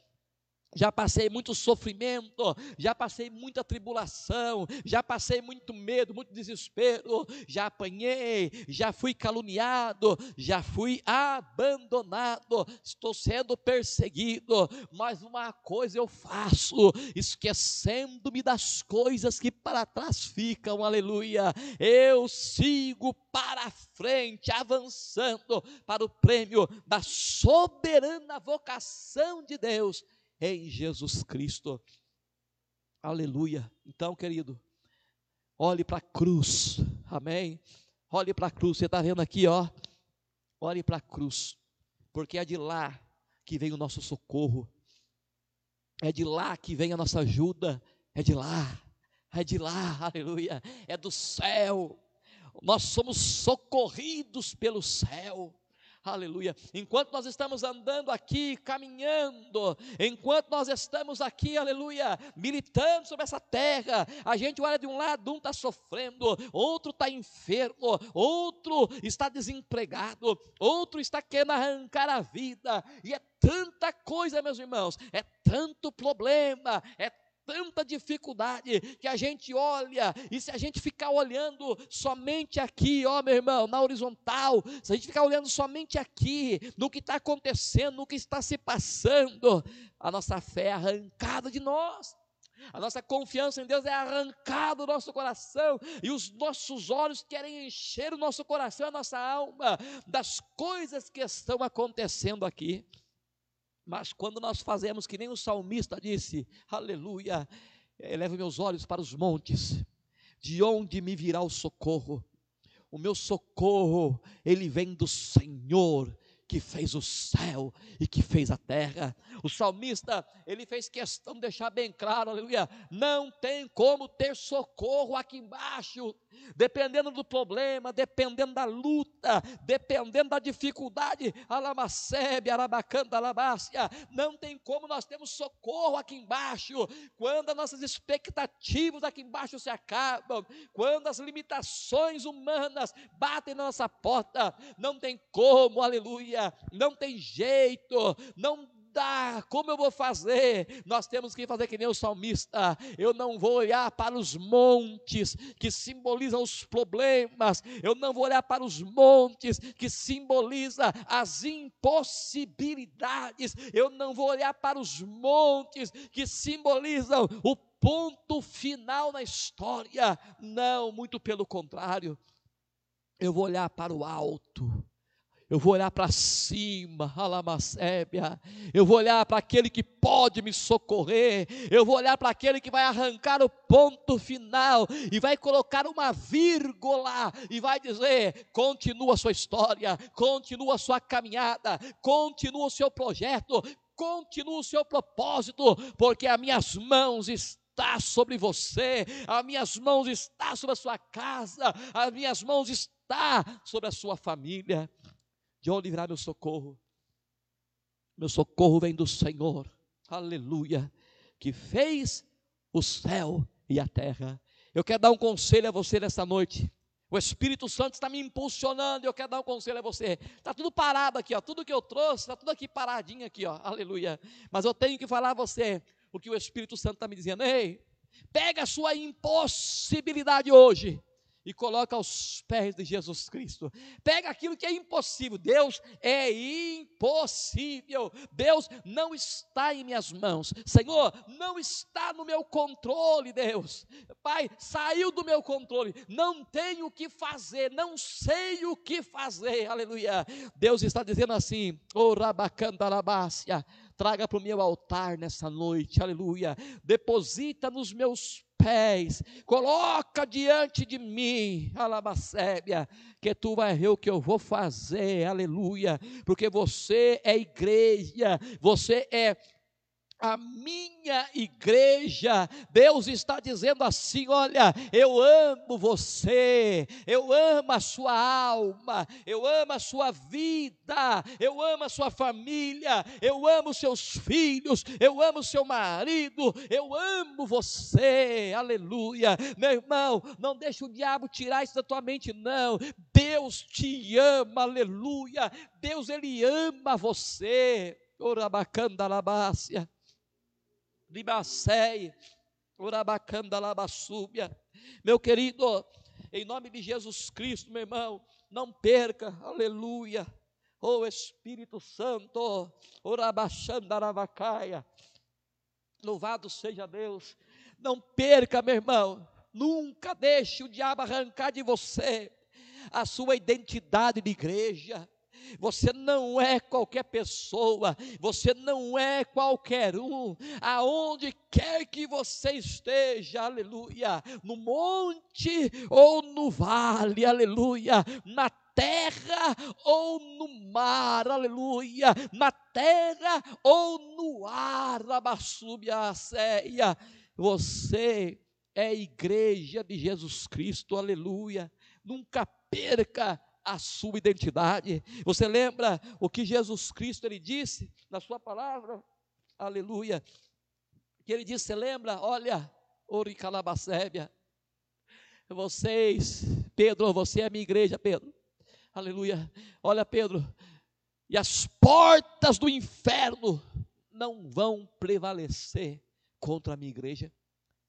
já passei muito sofrimento, já passei muita tribulação, já passei muito medo, muito desespero, já apanhei, já fui caluniado, já fui abandonado, estou sendo perseguido, mas uma coisa eu faço, esquecendo-me das coisas que para trás ficam, aleluia. Eu sigo para frente, avançando para o prêmio da soberana vocação de Deus em Jesus Cristo. Aleluia. Então, querido, olhe para a cruz. Amém. Olhe para a cruz. Você está vendo aqui, ó. Olhe para a cruz. Porque é de lá que vem o nosso socorro. É de lá que vem a nossa ajuda. É de lá. É de lá. Aleluia. É do céu. Nós somos socorridos pelo céu. Aleluia. Enquanto nós estamos andando aqui, caminhando, enquanto nós estamos aqui, aleluia, militando sobre essa terra, a gente olha de um lado, um está sofrendo, outro está enfermo, outro está desempregado, outro está querendo arrancar a vida, e é tanta coisa, meus irmãos, é tanto problema, é tanta dificuldade que a gente olha, e se a gente ficar olhando somente aqui, ó meu irmão, na horizontal, se a gente ficar olhando somente aqui, no que está acontecendo, no que está se passando, a nossa fé é arrancada de nós. A nossa confiança em Deus é arrancada do nosso coração, e os nossos olhos querem encher o nosso coração, a nossa alma, das coisas que estão acontecendo aqui. Mas quando nós fazemos que nem o salmista disse, aleluia, eleva meus olhos para os montes, de onde me virá o socorro? O meu socorro, ele vem do Senhor, que fez o céu e que fez a terra. O salmista, ele fez questão de deixar bem claro, aleluia, não tem como ter socorro aqui embaixo, dependendo do problema, dependendo da luta, dependendo da dificuldade, alamacebe, arabacanda, alabácia, não tem como nós temos socorro aqui embaixo, quando as nossas expectativas aqui embaixo se acabam, quando as limitações humanas batem na nossa porta, não tem como, aleluia, não tem jeito, não dá, como eu vou fazer? Nós temos que fazer que nem o salmista. Eu não vou olhar para os montes que simbolizam os problemas, eu não vou olhar para os montes que simbolizam as impossibilidades, eu não vou olhar para os montes que simbolizam o ponto final na história. Não, muito pelo contrário. Eu vou olhar para o alto eu vou olhar para cima, alamacébia. Eu vou olhar para aquele que pode me socorrer. Eu vou olhar para aquele que vai arrancar o ponto final e vai colocar uma vírgula e vai dizer: continua a sua história, continua a sua caminhada, continua o seu projeto, continua o seu propósito, porque as minhas mãos estão sobre você, as minhas mãos estão sobre a sua casa, as minhas mãos estão sobre a sua família de onde virá meu socorro? Meu socorro vem do Senhor, aleluia, que fez o céu e a terra. Eu quero dar um conselho a você nessa noite. O Espírito Santo está me impulsionando eu quero dar um conselho a você. Está tudo parado aqui, ó. Tudo que eu trouxe, está tudo aqui paradinho aqui, ó. Aleluia. Mas eu tenho que falar a você o que o Espírito Santo está me dizendo. Ei, pega a sua impossibilidade hoje e coloca aos pés de Jesus Cristo. Pega aquilo que é impossível. Deus é impossível. Deus não está em minhas mãos. Senhor, não está no meu controle, Deus. Pai, saiu do meu controle. Não tenho o que fazer, não sei o que fazer. Aleluia. Deus está dizendo assim: "O rabacandalabácia, traga para o meu altar nessa noite. Aleluia. Deposita nos meus pés, coloca diante de mim, alabacébia, que tu vai ver o que eu vou fazer, aleluia, porque você é igreja, você é a minha igreja. Deus está dizendo assim: olha, eu amo você, eu amo a sua alma, eu amo a sua vida, eu amo a sua família, eu amo seus filhos, eu amo seu marido, eu amo você, aleluia. Meu irmão, não deixe o diabo tirar isso da tua mente, não. Deus te ama, aleluia. Deus, Ele ama você. Orabacanda labácia. Libacei, Urabacanda Labassúbia. Meu querido, em nome de Jesus Cristo, meu irmão, não perca, aleluia. Oh Espírito Santo, Urabaxandaravacaia. Louvado seja Deus. Não perca, meu irmão. Nunca deixe o diabo arrancar de você a sua identidade de igreja você não é qualquer pessoa, você não é qualquer um, aonde quer que você esteja, aleluia, no monte ou no vale, aleluia, na terra ou no mar, aleluia, na terra ou no ar, a ceia, você é igreja de Jesus Cristo, aleluia, nunca perca a sua identidade. Você lembra o que Jesus Cristo ele disse na sua palavra? Aleluia. Que ele disse, você lembra? Olha, Oricalabacébia. Vocês, Pedro, você é minha igreja, Pedro. Aleluia. Olha, Pedro, e as portas do inferno não vão prevalecer contra a minha igreja.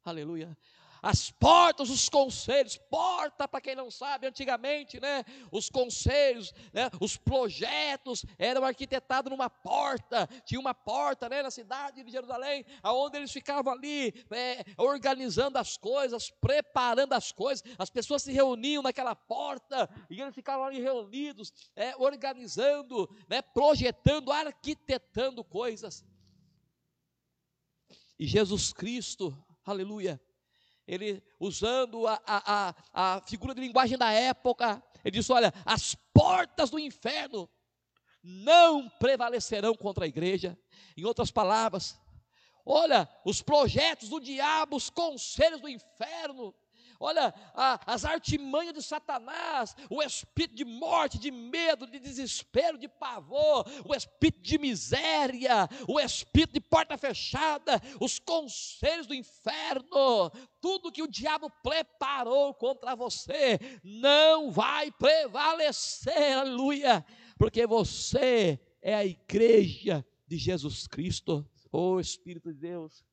Aleluia as portas, os conselhos, porta para quem não sabe, antigamente, né, os conselhos, né, os projetos eram arquitetados numa porta, tinha uma porta, né, na cidade de Jerusalém, aonde eles ficavam ali é, organizando as coisas, preparando as coisas, as pessoas se reuniam naquela porta e eles ficavam ali reunidos, é, organizando, né, projetando, arquitetando coisas. E Jesus Cristo, aleluia, ele usando a, a, a, a figura de linguagem da época, ele disse: Olha, as portas do inferno não prevalecerão contra a igreja. Em outras palavras, olha, os projetos do diabo, os conselhos do inferno, olha a, as artimanhas de Satanás, o espírito de morte, de medo, de desespero, de pavor, o espírito de miséria, o espírito de porta fechada, os conselhos do inferno, tudo que o diabo preparou contra você não vai prevalecer, aleluia, porque você é a igreja de Jesus Cristo. Oh Espírito de Deus,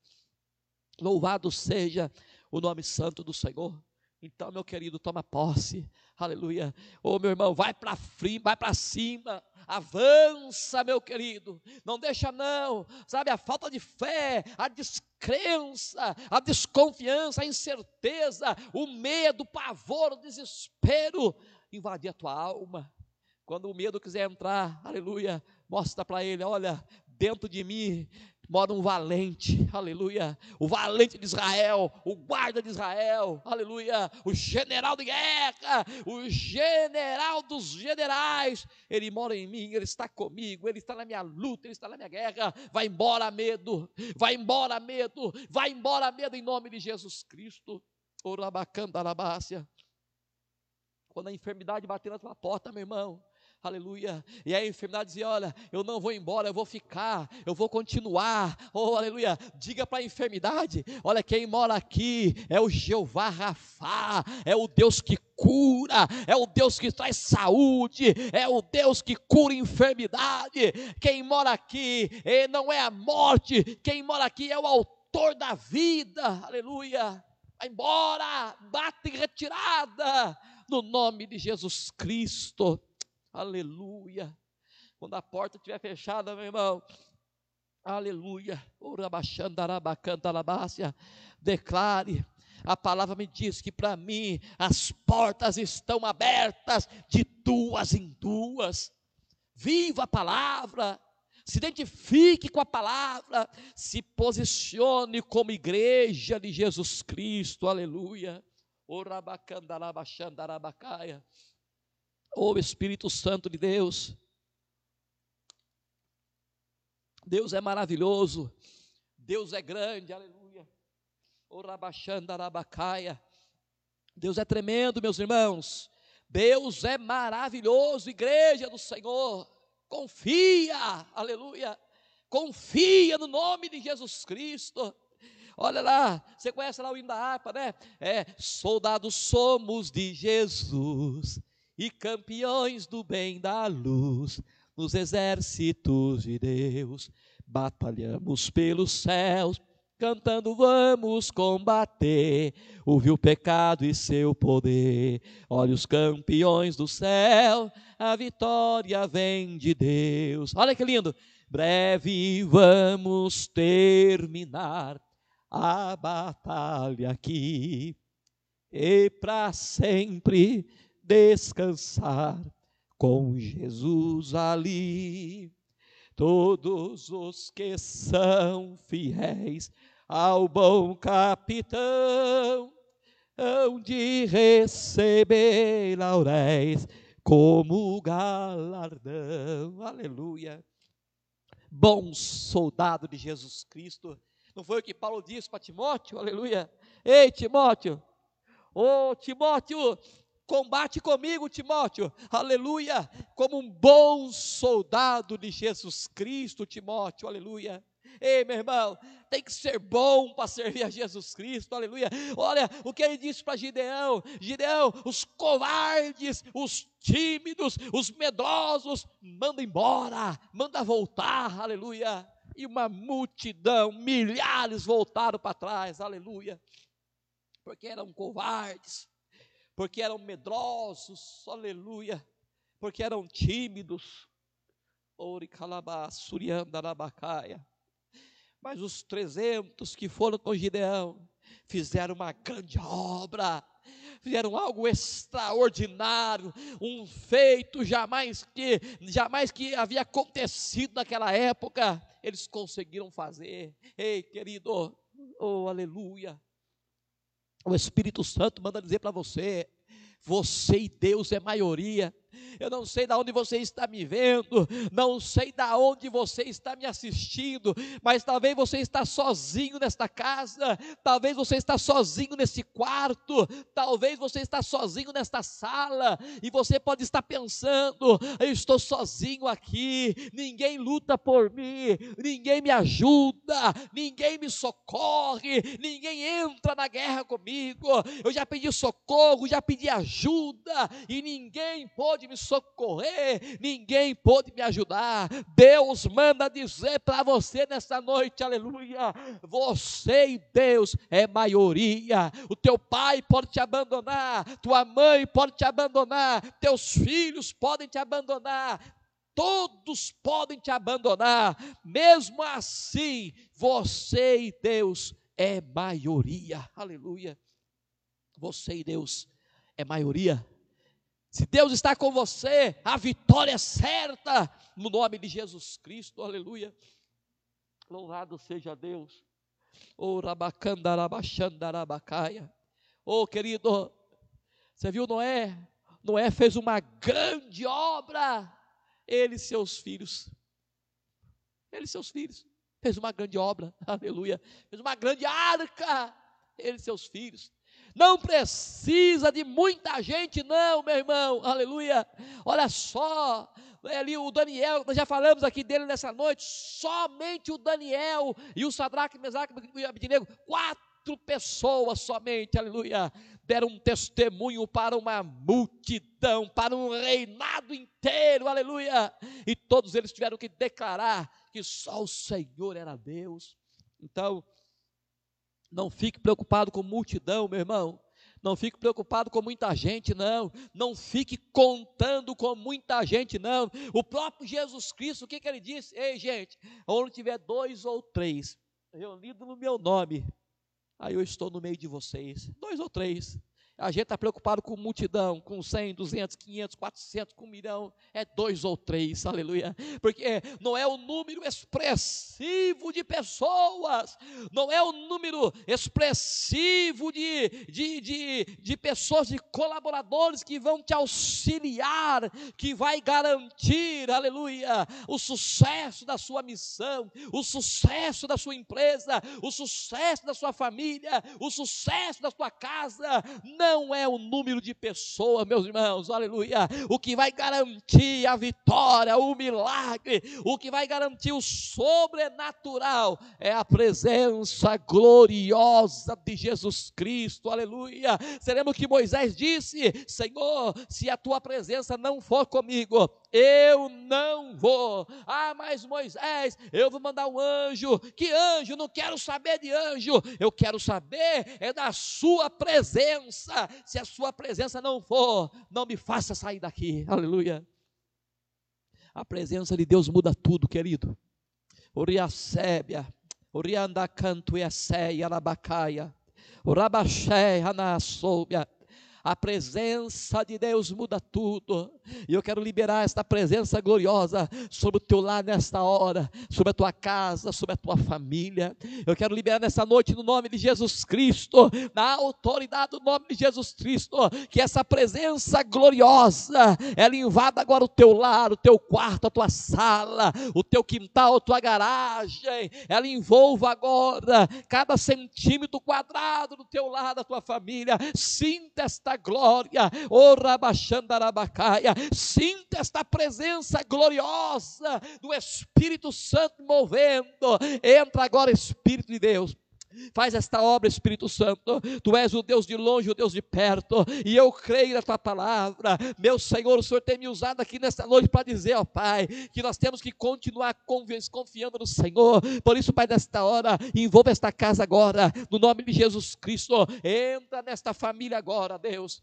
louvado seja o nome santo do Senhor. Então, meu querido, toma posse. Aleluia. Ô meu irmão, vai para frente, vai para cima. Avança, meu querido. Não deixa não. Sabe a falta de fé, a descrença, a desconfiança, a incerteza, o medo, o pavor, o desespero invadir a tua alma. Quando o medo quiser entrar, aleluia, mostra para ele, olha, dentro de mim mora um valente, aleluia, o valente de Israel, o guarda de Israel, aleluia, o general de guerra, o general dos generais, ele mora em mim, ele está comigo, ele está na minha luta, ele está na minha guerra. Vai embora medo, vai embora medo, vai embora medo em nome de Jesus Cristo. Orabacanda Quando a enfermidade bater na tua porta, meu irmão, aleluia. E a enfermidade dizia: Olha, eu não vou embora, eu vou ficar, eu vou continuar. Oh, aleluia. Diga para a enfermidade: Olha, quem mora aqui é o Jeová Rafá, é o Deus que cura, é o Deus que traz saúde, é o Deus que cura enfermidade. Quem mora aqui não é a morte, quem mora aqui é o autor da vida, aleluia. Vai embora, bate em retirada, no nome de Jesus Cristo. Aleluia. Quando a porta estiver fechada, meu irmão, aleluia. Declare. A palavra me diz que para mim as portas estão abertas de duas em duas. Viva a palavra, se identifique com a palavra, se posicione como igreja de Jesus Cristo, aleluia. Orabacandarabachandarabacaia. Oh Espírito Santo de Deus. Deus é maravilhoso. Deus é grande, aleluia. Rabachandarabakaia. Deus é tremendo, meus irmãos. Deus é maravilhoso, igreja do Senhor. Confia, aleluia. Confia no nome de Jesus Cristo. Olha lá, você conhece lá o hino da harpa, né? É, soldados somos de Jesus e campeões do bem da luz, nos exércitos de Deus, batalhamos pelos céus, cantando vamos combater, ouve o pecado e seu poder. Olha os campeões do céu, a vitória vem de Deus. Olha que lindo. Breve vamos terminar a batalha aqui e para sempre descansar com Jesus ali. Todos os que são fiéis ao bom capitão hão de receber lauréis como galardão. Aleluia. Bom soldado de Jesus Cristo. Não foi o que Paulo disse para Timóteo? Aleluia. Ei, Timóteo. Ô, oh, Timóteo, Combate comigo, Timóteo, aleluia, como um bom soldado de Jesus Cristo, Timóteo, aleluia. Ei, meu irmão, tem que ser bom para servir a Jesus Cristo, aleluia. Olha o que ele disse para Gideão: Gideão, os covardes, os tímidos, os medrosos, manda embora, manda voltar, aleluia. E uma multidão, milhares voltaram para trás, aleluia, porque eram covardes porque eram medrosos, aleluia, porque eram tímidos. Mas os trezentos que foram com Gideão fizeram uma grande obra, fizeram algo extraordinário, um feito jamais que jamais que havia acontecido naquela época. Eles conseguiram fazer. Ei, querido, oh aleluia. O Espírito Santo manda dizer para você: você e Deus é maioria. Eu não sei de onde você está me vendo, não sei de onde você está me assistindo, mas talvez você está sozinho nesta casa, talvez você está sozinho nesse quarto, talvez você está sozinho nesta sala, e você pode estar pensando: eu estou sozinho aqui, ninguém luta por mim, ninguém me ajuda, ninguém me socorre, ninguém entra na guerra comigo. Eu já pedi socorro, já pedi ajuda, e ninguém pode me socorrer, ninguém pôde me ajudar. Deus manda dizer para você nessa noite, aleluia, você e Deus é maioria. O teu pai pode te abandonar, tua mãe pode te abandonar, teus filhos podem te abandonar, todos podem te abandonar, mesmo assim, você e Deus é maioria, aleluia. Você e Deus é maioria. Se Deus está com você, a vitória é certa, no nome de Jesus Cristo, aleluia. Louvado seja Deus. Oh, querido, você viu Noé? Noé fez uma grande obra ele e seus filhos. Ele e seus filhos. Fez uma grande obra, aleluia. Fez uma grande arca, ele e seus filhos. Não precisa de muita gente, não, meu irmão, aleluia. Olha só, ali o Daniel, nós já falamos aqui dele nessa noite, somente o Daniel e o Sadraque, Mesaque e Abednego, quatro pessoas somente, aleluia, deram um testemunho para uma multidão, para um reinado inteiro, aleluia. E todos eles tiveram que declarar que só o Senhor era Deus. Então, não fique preocupado com multidão, meu irmão. Não fique preocupado com muita gente, não. Não fique contando com muita gente, não. O próprio Jesus Cristo, o que, que ele disse? Ei, gente, onde tiver dois ou três reunidos no meu nome, Aí eu estou no meio de vocês, dois ou três. A gente está preocupado com multidão, com 100, 200, 500, 400, com um milhão. É dois ou três, aleluia. Porque não é o número expressivo de pessoas, não é o número expressivo de, de, de, de pessoas, de colaboradores que vão te auxiliar, que vai garantir, aleluia, o sucesso da sua missão, o sucesso da sua empresa, o sucesso da sua família, o sucesso da sua casa. Não não é o número de pessoas, meus irmãos, aleluia. O que vai garantir a vitória, o milagre, o que vai garantir o sobrenatural é a presença gloriosa de Jesus Cristo, aleluia. Seremos que Moisés disse: Senhor, se a tua presença não for comigo, eu não vou. Ah, mas Moisés, eu vou mandar um anjo. Que anjo? Não quero saber de anjo. Eu quero saber é da sua presença. Se a sua presença não for, não me faça sair daqui. Aleluia. A presença de Deus muda tudo, querido. Uriacébia, Uriandacanto e Esseia, Arabacaia, Urabaxé, Anassóbia. A presença de Deus muda tudo. E eu quero liberar esta presença gloriosa sobre o teu lar nesta hora, sobre a tua casa, sobre a tua família. Eu quero liberar nessa noite no nome de Jesus Cristo, na autoridade do nome de Jesus Cristo, que essa presença gloriosa, ela invada agora o teu lar, o teu quarto, a tua sala, o teu quintal, a tua garagem. Ela envolva agora cada centímetro quadrado do teu lar, da tua família. Sinta esta glória, oh sinta esta presença gloriosa do Espírito Santo movendo. Entra agora, Espírito de Deus. Faz esta obra, Espírito Santo. Tu és o Deus de longe, o Deus de perto. E eu creio na tua palavra. Meu Senhor, o Senhor tem me usado aqui nesta noite para dizer, ó Pai, que nós temos que continuar confiando no Senhor. Por isso, Pai, nesta hora, envolva esta casa agora, no nome de Jesus Cristo. Entra nesta família agora, Deus.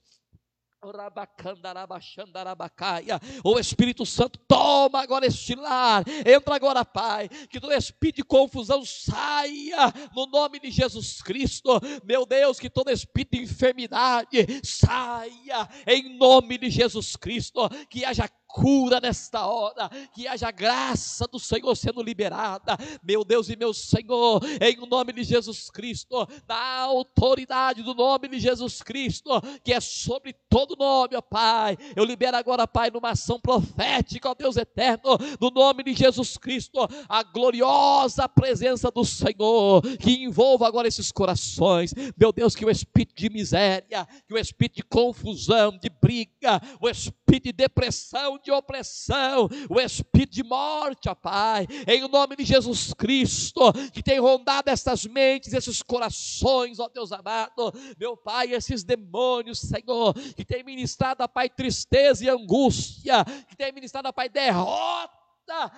O Espírito Santo toma agora este lar. Entra agora, Pai. Que todo espírito de confusão saia no nome de Jesus Cristo. Meu Deus, que todo espírito de enfermidade saia em nome de Jesus Cristo. Que haja cura nesta hora, que haja graça do Senhor sendo liberada, meu Deus e meu Senhor, em nome de Jesus Cristo, na autoridade do nome de Jesus Cristo, que é sobre todo nome, ó Pai. Eu libero agora, Pai, numa ação profética, ó Deus eterno, no nome de Jesus Cristo, a gloriosa presença do Senhor, que envolva agora esses corações, meu Deus, que o espírito de miséria, que o espírito de confusão, de briga, o espírito de depressão, de opressão, o espírito de morte, ó Pai, em nome de Jesus Cristo, que tem rondado essas mentes, esses corações, ó Deus amado, meu Pai, esses demônios, Senhor, que tem ministrado, ó Pai, tristeza e angústia, que tem ministrado, ó Pai, derrota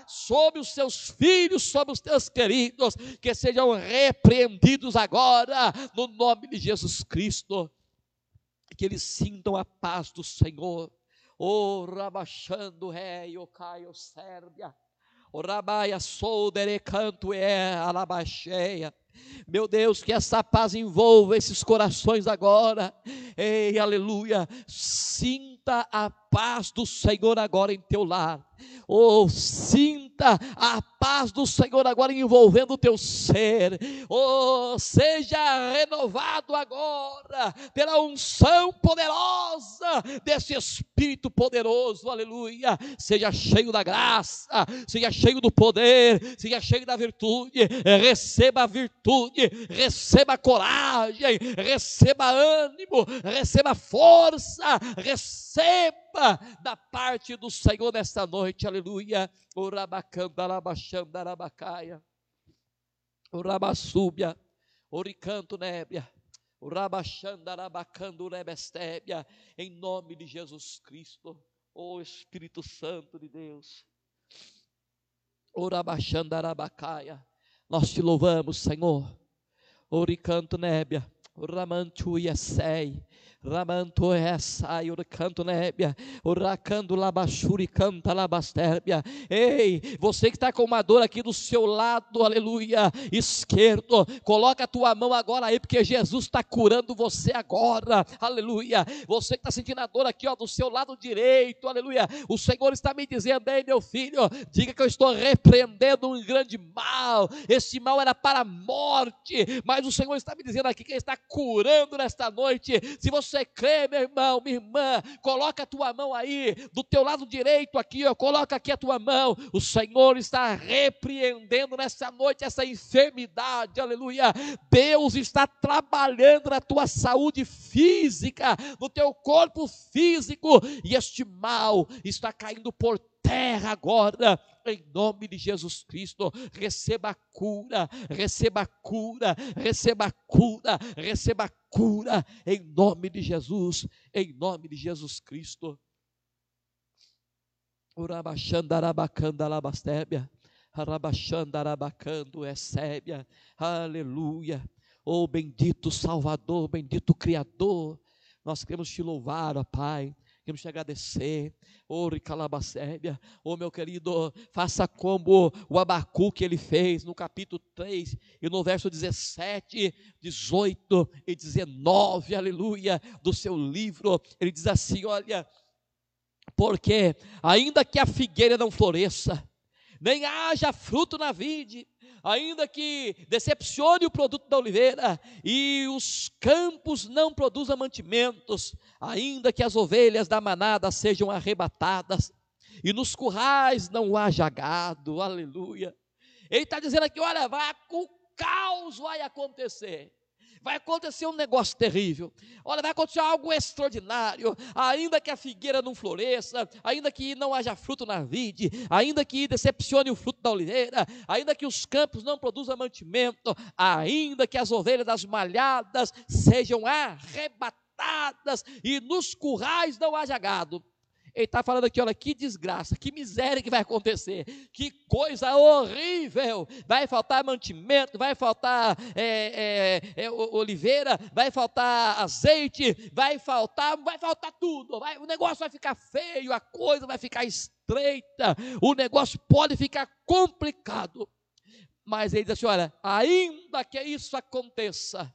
sobre os seus filhos, sobre os teus queridos, que sejam repreendidos agora, no nome de Jesus Cristo, que eles sintam a paz do Senhor. O rabachando rei, o caio Sérbia, o rabaia soldere canto é alabacheia. Meu Deus, que essa paz envolva esses corações agora. Ei, aleluia. Sinta a paz do Senhor agora em teu lar. Oh, sinta a paz do Senhor agora envolvendo o teu ser. Oh, seja renovado agora pela unção poderosa desse Espírito poderoso. Aleluia. Seja cheio da graça, seja cheio do poder, seja cheio da virtude. Receba a virtude, receba coragem, receba ânimo, receba força, receba da parte do Senhor nesta noite, aleluia. O rabacanda, rabachanda, rabacaia. O rabassúbia, o ricanto nébia. O rabachanda, rabacando, rebestébia. Em nome de Jesus Cristo, o Espírito Santo de Deus. O rabachanda, rabacaia. Nós te louvamos, Senhor. O ricanto nébia. Ramantu yesei. Ramanto essa, o canto nébia, o racando labachuri canta labastérbia. Ei, você que está com uma dor aqui do seu lado, aleluia, esquerdo, coloca a tua mão agora aí, porque Jesus está curando você agora, aleluia. Você que está sentindo a dor aqui, ó, do seu lado direito, aleluia. O Senhor está me dizendo, ei, meu filho, diga que eu estou repreendendo um grande mal. Esse mal era para a morte, mas o Senhor está me dizendo aqui que Ele está curando nesta noite. Se você crê, meu irmão, minha irmã, coloca a tua mão aí, do teu lado direito aqui, ó, coloca aqui a tua mão. O Senhor está repreendendo nessa noite essa enfermidade, aleluia. Deus está trabalhando na tua saúde física, no teu corpo físico, e este mal está caindo por terra agora, em nome de Jesus Cristo. Receba a cura, receba a cura, receba a cura, receba a cura, em nome de Jesus, em nome de Jesus Cristo. Urabachandarabacandalabastébia, Arabachandarabacando essébia, aleluia. Oh bendito Salvador, bendito Criador, nós queremos te louvar, ó Pai Queremos te agradecer. Ore calabacébia. Oh, meu querido, faça como o Abacuque ele fez no capítulo 3 e no verso 17, 18 e 19, aleluia, do seu livro. Ele diz assim: Olha, porque ainda que a figueira não floresça, nem haja fruto na vide, ainda que decepcione o produto da oliveira e os campos não produzam mantimentos, ainda que as ovelhas da manada sejam arrebatadas e nos currais não haja gado, aleluia. Ele está dizendo aqui: olha, vai, o caos vai acontecer vai acontecer um negócio terrível. Olha, vai acontecer algo extraordinário. Ainda que a figueira não floresça, ainda que não haja fruto na vide, ainda que decepcione o fruto da oliveira, ainda que os campos não produzam mantimento, ainda que as ovelhas das malhadas sejam arrebatadas e nos currais não haja gado. Ele está falando aqui, olha, que desgraça, que miséria que vai acontecer, que coisa horrível. Vai faltar mantimento, vai faltar é, é, é, oliveira, vai faltar azeite, vai faltar, vai faltar tudo. Vai, o negócio vai ficar feio, a coisa vai ficar estreita, o negócio pode ficar complicado. Mas ele diz assim: olha, ainda que isso aconteça,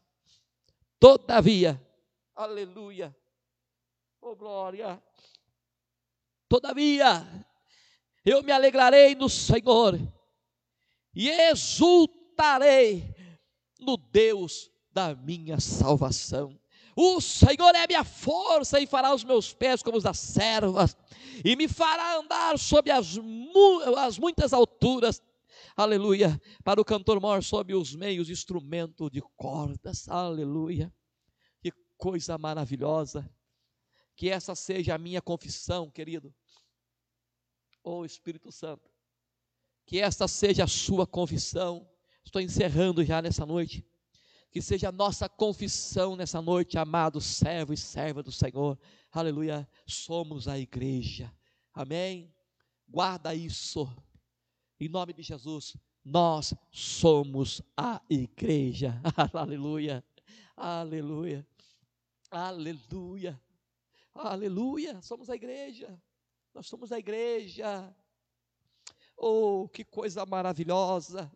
todavia, aleluia, oh glória, Todavia, eu me alegrarei no Senhor e exultarei no Deus da minha salvação. O Senhor é minha força e fará os meus pés como os das servas, e me fará andar sobre as, as muitas alturas. Aleluia. Para o cantor mor sob os meios instrumento de cordas. Aleluia. Que coisa maravilhosa. Que essa seja a minha confissão, querido. Oh Espírito Santo, que esta seja a sua confissão. Estou encerrando já nessa noite. Que seja a nossa confissão nessa noite, amado servo e serva do Senhor. Aleluia. Somos a igreja. Amém. Guarda isso. Em nome de Jesus, nós somos a igreja. Aleluia. Aleluia. Aleluia. Aleluia. Somos a igreja. Nós somos a igreja. Oh, que coisa maravilhosa.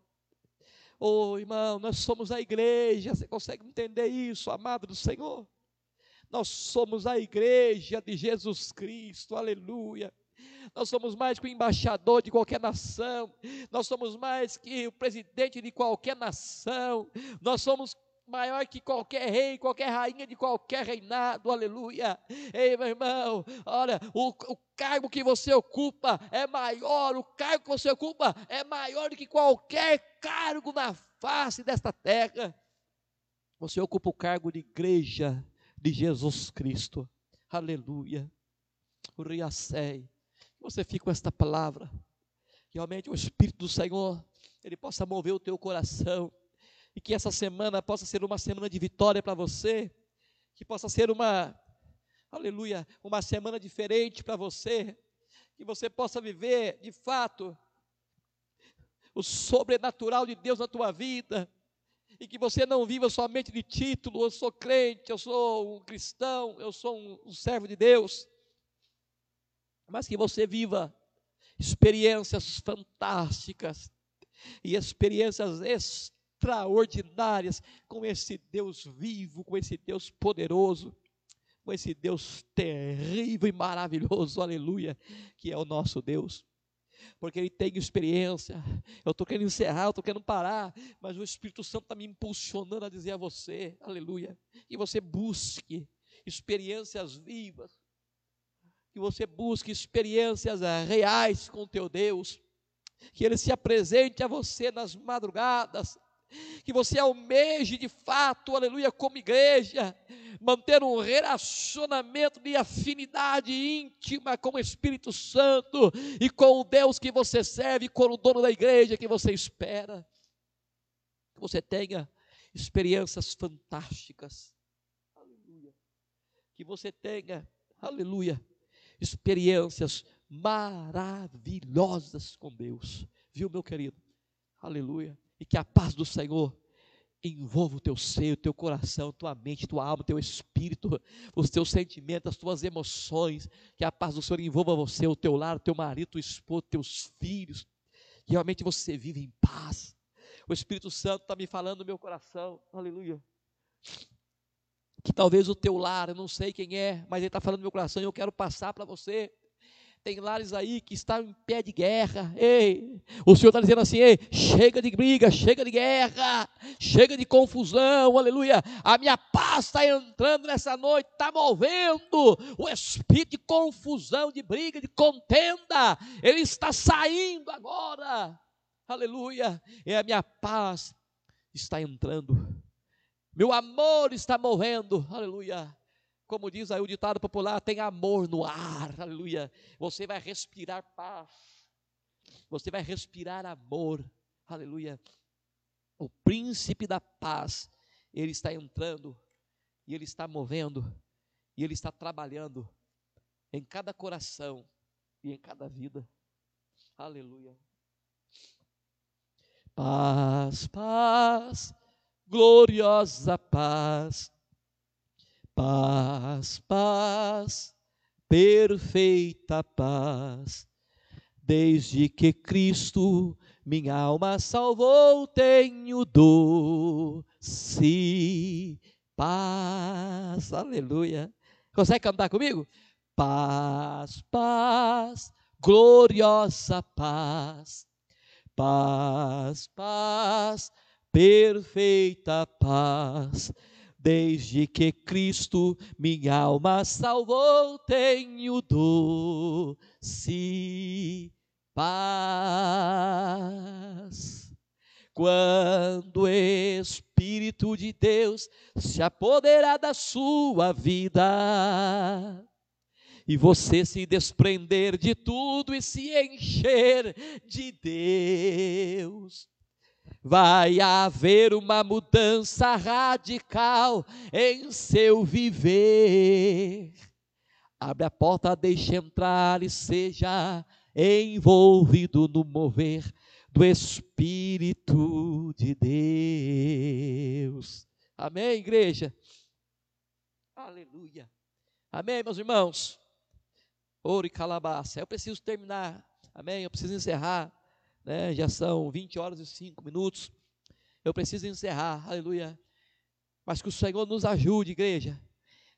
Oh, irmão, nós somos a igreja. Você consegue entender isso, amado do Senhor? Nós somos a igreja de Jesus Cristo. Aleluia. Nós somos mais que o embaixador de qualquer nação, nós somos mais que o presidente de qualquer nação, nós somos maior que qualquer rei, qualquer rainha de qualquer reinado, aleluia. Ei, meu irmão, olha, o, o, cargo que você ocupa é maior, o cargo que você ocupa é maior do que qualquer cargo na face desta terra. Você ocupa o cargo de igreja de Jesus Cristo, aleluia. O Riacei, você fica com esta palavra, realmente o Espírito do Senhor, ele possa mover o teu coração e que essa semana possa ser uma semana de vitória para você, que possa ser uma, aleluia, uma semana diferente para você, que você possa viver de fato o sobrenatural de Deus na tua vida, e que você não viva somente de título, eu sou crente, eu sou um cristão, eu sou um, um servo de Deus, mas que você viva experiências fantásticas e experiências extraordinárias com esse Deus vivo, com esse Deus poderoso, com esse Deus terrível e maravilhoso, aleluia, que é o nosso Deus. Porque Ele tem experiência. Eu estou querendo encerrar, eu estou querendo parar, mas o Espírito Santo está me impulsionando a dizer a você, aleluia, que você busque experiências vivas, que você busque experiências reais com teu Deus, que Ele se apresente a você nas madrugadas, que você almeje de fato, aleluia, como igreja, manter um relacionamento de afinidade íntima com o Espírito Santo e com o Deus que você serve, com o dono da igreja que você espera. Que você tenha experiências fantásticas, aleluia. Que você tenha, aleluia, experiências maravilhosas com Deus, viu, meu querido? Aleluia e que a paz do Senhor envolva o teu seio, o teu coração, tua mente, tua alma, teu espírito, os teus sentimentos, as tuas emoções, que a paz do Senhor envolva você, o teu lar, o teu marido, o esposo, teus filhos, que realmente você vive em paz. O Espírito Santo está me falando no meu coração, aleluia. Que talvez o teu lar, eu não sei quem é, mas ele está falando no meu coração e eu quero passar para você. Tem lares aí que estão em pé de guerra. Ei, o Senhor está dizendo assim: ei, chega de briga, chega de guerra, chega de confusão, aleluia. A minha paz está entrando nessa noite, está movendo o espírito de confusão, de briga, de contenda. Ele está saindo agora, aleluia. E a minha paz está entrando, meu amor está movendo, aleluia. Como diz aí o ditado popular, tem amor no ar, aleluia. Você vai respirar paz, você vai respirar amor, aleluia. O príncipe da paz, ele está entrando, e ele está movendo, e ele está trabalhando em cada coração e em cada vida, aleluia. Paz, paz, gloriosa paz Paz, paz, perfeita paz. Desde que Cristo minha alma salvou, tenho doce paz. Aleluia. Consegue cantar comigo? Paz, paz, gloriosa paz. Paz, paz, perfeita paz Desde que Cristo minha alma salvou, tenho doce paz. Quando o Espírito de Deus se apoderar da sua vida, e você se desprender de tudo e se encher de Deus. Vai haver uma mudança radical em seu viver. Abre a porta, deixe entrar e seja envolvido no mover do Espírito de Deus. Amém, igreja? Aleluia. Amém, meus irmãos? Ouro e calabaça. Eu preciso terminar. Amém? Eu preciso encerrar. Né? Já são 20 horas e 5 minutos. Eu preciso encerrar. Aleluia. Mas que o Senhor nos ajude, igreja.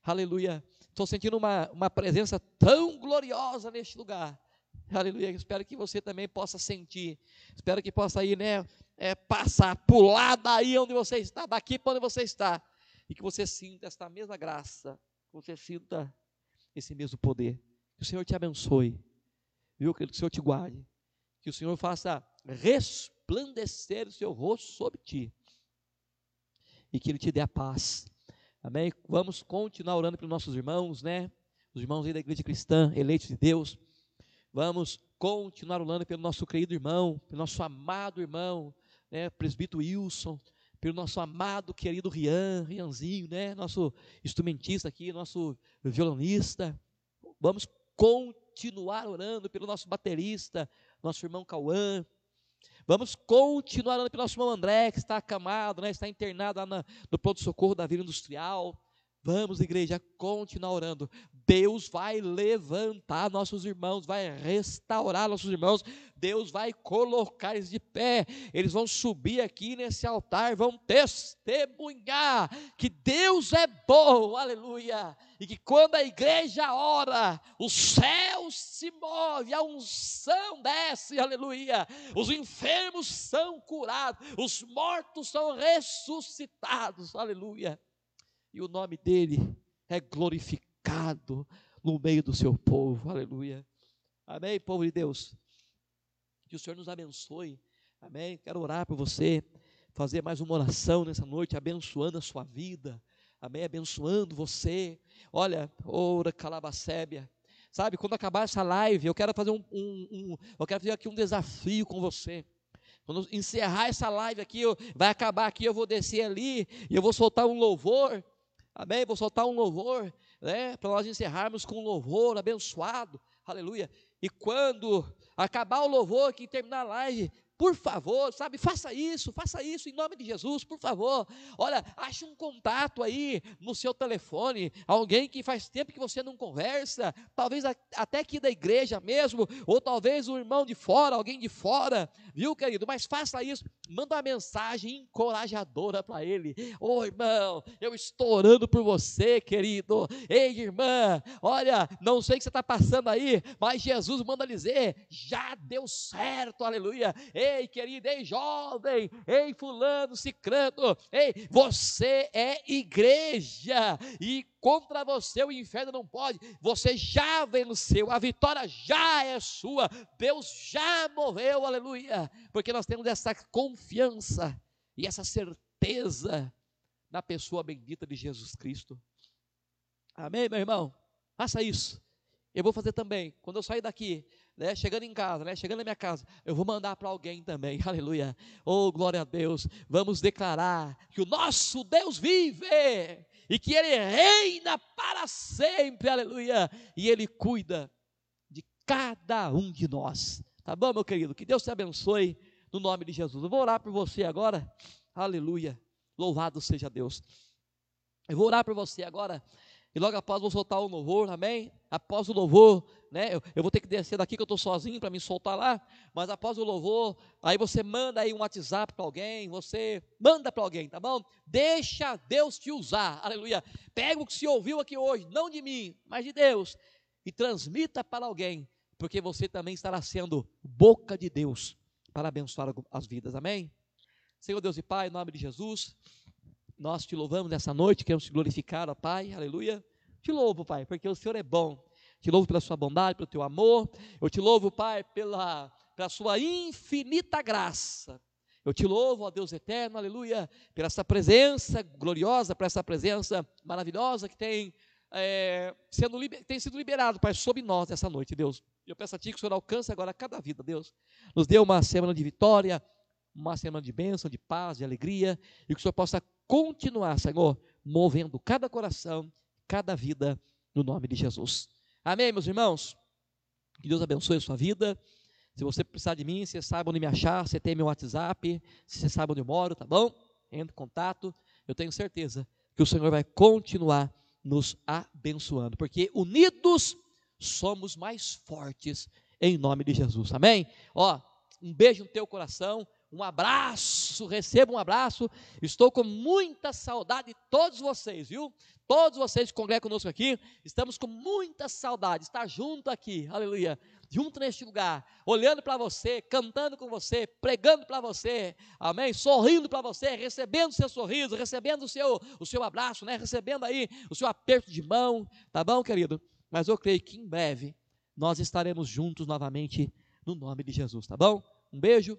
Aleluia. Estou sentindo uma, uma presença tão gloriosa neste lugar. Aleluia. Espero que você também possa sentir. Espero que possa ir, né? É, passar, pular daí onde você está, daqui para onde você está. E que você sinta esta mesma graça. Que você sinta esse mesmo poder. Que o Senhor te abençoe. Viu? Que o Senhor te guarde. Que o Senhor faça resplandecer o seu rosto sobre ti. E que Ele te dê a paz. Amém? Vamos continuar orando pelos nossos irmãos, né? Os irmãos aí da igreja cristã, eleitos de Deus. Vamos continuar orando pelo nosso querido irmão, pelo nosso amado irmão, né? Presbítero Wilson, pelo nosso amado querido Rian, Rianzinho, né? Nosso instrumentista aqui, nosso violonista. Vamos continuar orando pelo nosso baterista, nosso irmão Cauã, Vamos continuar orando pelo nosso irmão André, que está acamado, né, está internado lá na, no pronto-socorro da Vila Industrial. Vamos, igreja, continuar orando. Deus vai levantar nossos irmãos, vai restaurar nossos irmãos. Deus vai colocar eles de pé. Eles vão subir aqui nesse altar, vão testemunhar que Deus é bom, aleluia. E que quando a igreja ora, o céu se move, a unção desce, aleluia. Os enfermos são curados, os mortos são ressuscitados, aleluia e o nome dele é glorificado no meio do seu povo. Aleluia. Amém, povo de Deus. Que o Senhor nos abençoe. Amém. Quero orar por você, fazer mais uma oração nessa noite, abençoando a sua vida. Amém. Abençoando você. Olha, ora calabacébia. Sabe, quando acabar essa live, eu quero fazer um, um, um, eu quero fazer aqui um desafio com você. Quando encerrar essa live aqui, eu, vai acabar aqui, eu vou descer ali e eu vou soltar um louvor. Amém? Vou soltar um louvor, né? Para nós encerrarmos com louvor abençoado. Aleluia. E quando acabar o louvor, que terminar a live, por favor, sabe, faça isso, faça isso em nome de Jesus, por favor. Olha, ache um contato aí no seu telefone, alguém que faz tempo que você não conversa, talvez até aqui da igreja mesmo, ou talvez um irmão de fora, alguém de fora, viu, querido? Mas faça isso, manda uma mensagem encorajadora para ele. Ô oh, irmão, eu estou orando por você, querido. Ei, irmã, olha, não sei o que você está passando aí, mas Jesus manda dizer: já deu certo, aleluia. Ei, Ei, querido, ei, jovem, ei, fulano, cicrano, ei, você é igreja e contra você o inferno não pode. Você já venceu, a vitória já é sua. Deus já morreu, aleluia. Porque nós temos essa confiança e essa certeza na pessoa bendita de Jesus Cristo. Amém, meu irmão? Faça isso. Eu vou fazer também. Quando eu sair daqui, né, chegando em casa, né, chegando na minha casa, eu vou mandar para alguém também, aleluia. Oh, glória a Deus. Vamos declarar que o nosso Deus vive e que Ele reina para sempre, aleluia. E Ele cuida de cada um de nós. Tá bom, meu querido? Que Deus te abençoe no nome de Jesus. Eu vou orar por você agora, aleluia. Louvado seja Deus. Eu vou orar por você agora. E logo após vou soltar o louvor, amém? Após o louvor, né? Eu, eu vou ter que descer daqui que eu estou sozinho para me soltar lá. Mas após o louvor, aí você manda aí um WhatsApp para alguém, você manda para alguém, tá bom? Deixa Deus te usar, aleluia. Pega o que se ouviu aqui hoje, não de mim, mas de Deus, e transmita para alguém, porque você também estará sendo boca de Deus para abençoar as vidas, amém? Senhor Deus e Pai, em nome de Jesus. Nós te louvamos nessa noite, queremos te glorificar, ó Pai, aleluia. Te louvo, Pai, porque o Senhor é bom. Te louvo pela sua bondade, pelo teu amor. Eu te louvo, Pai, pela, pela sua infinita graça. Eu te louvo, ó Deus eterno, aleluia, pela essa presença gloriosa, por essa presença maravilhosa que tem é, sendo, tem sido liberado, Pai, sobre nós essa noite, Deus. Eu peço a Ti que o Senhor alcance agora cada vida, Deus. Nos dê uma semana de vitória, uma semana de bênção, de paz, de alegria, e que o Senhor possa continuar, Senhor, movendo cada coração, cada vida, no nome de Jesus. Amém, meus irmãos? Que Deus abençoe a sua vida. Se você precisar de mim, você sabe onde me achar, você tem meu WhatsApp, você sabe onde eu moro, tá bom? Entre em contato. Eu tenho certeza que o Senhor vai continuar nos abençoando, porque unidos somos mais fortes em nome de Jesus. Amém? Ó, um beijo no teu coração, um abraço, receba um abraço. Estou com muita saudade de todos vocês, viu? Todos vocês que congregam conosco aqui, estamos com muita saudade, estar junto aqui, aleluia, junto neste lugar, olhando para você, cantando com você, pregando para você, amém? Sorrindo para você, recebendo o seu sorriso, recebendo o seu, o seu abraço, né? Recebendo aí o seu aperto de mão, tá bom, querido? Mas eu creio que em breve nós estaremos juntos novamente no nome de Jesus, tá bom? Um beijo,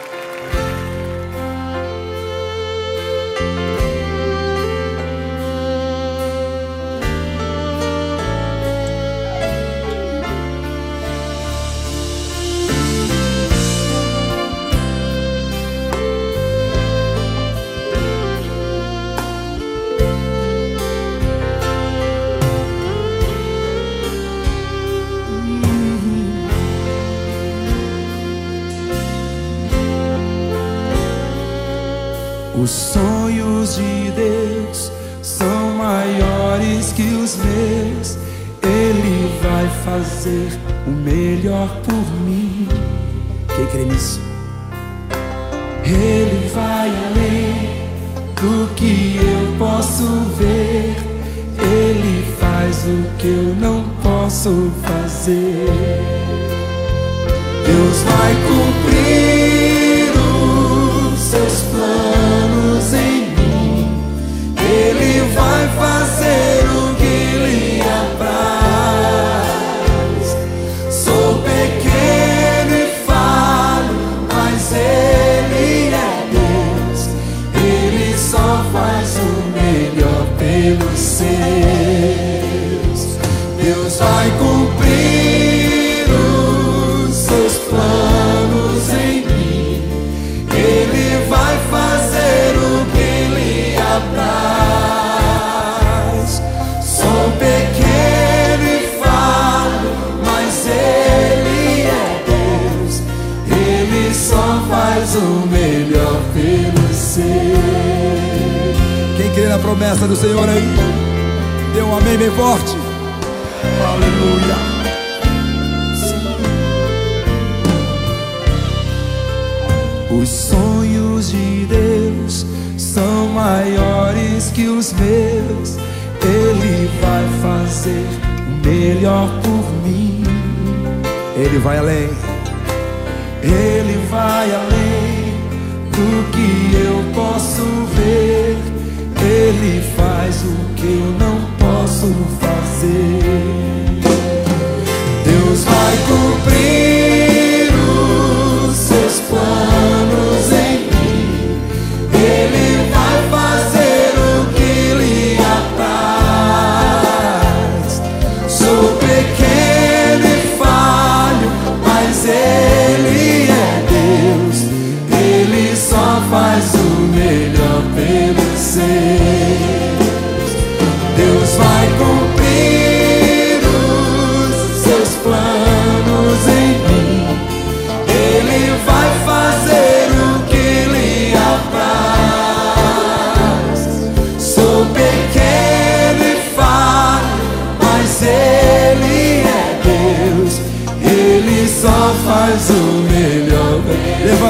Os sonhos de Deus são maiores que os meus. Ele vai fazer o melhor por mim. Quem crê nisso? Ele vai além do que eu posso ver. Ele faz o que eu não posso fazer. Deus vai cumprir vai fazer o que lhe apraz. Sou pequeno e falho, mas Ele é Deus. Ele só faz o melhor pelos seus. Deus vai cumprir promessa do Senhor aí? Dê um amém bem forte. Aleluia. Os sonhos de Deus são maiores que os meus. Ele vai fazer o melhor por mim. Ele vai além. Ele vai além do que eu posso ver. Ele faz o que eu não posso fazer. Deus vai cumprir os seus planos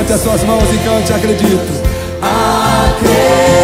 Levante as suas mãos e cante, acredito. Acredito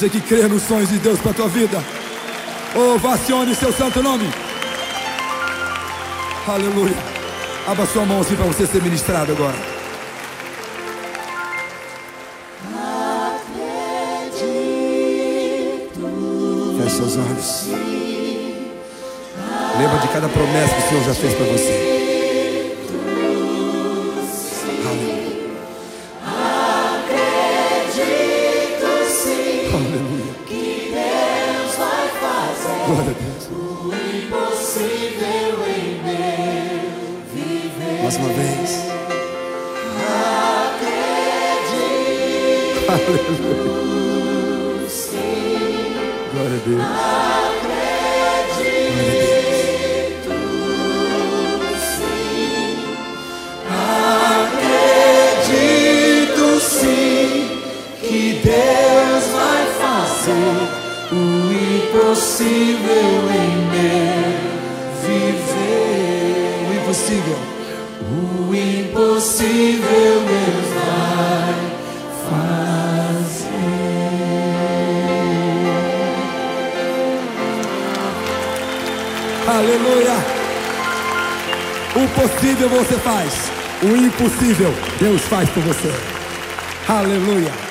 Você que crê nos sonhos de Deus para a tua vida. Ovacione seu santo nome. Aleluia. Abra sua mão assim para você ser ministrado agora. Acredito Feche seus olhos. Lembra de cada promessa que o Senhor já fez para você. impossível, Deus faz por você. Aleluia.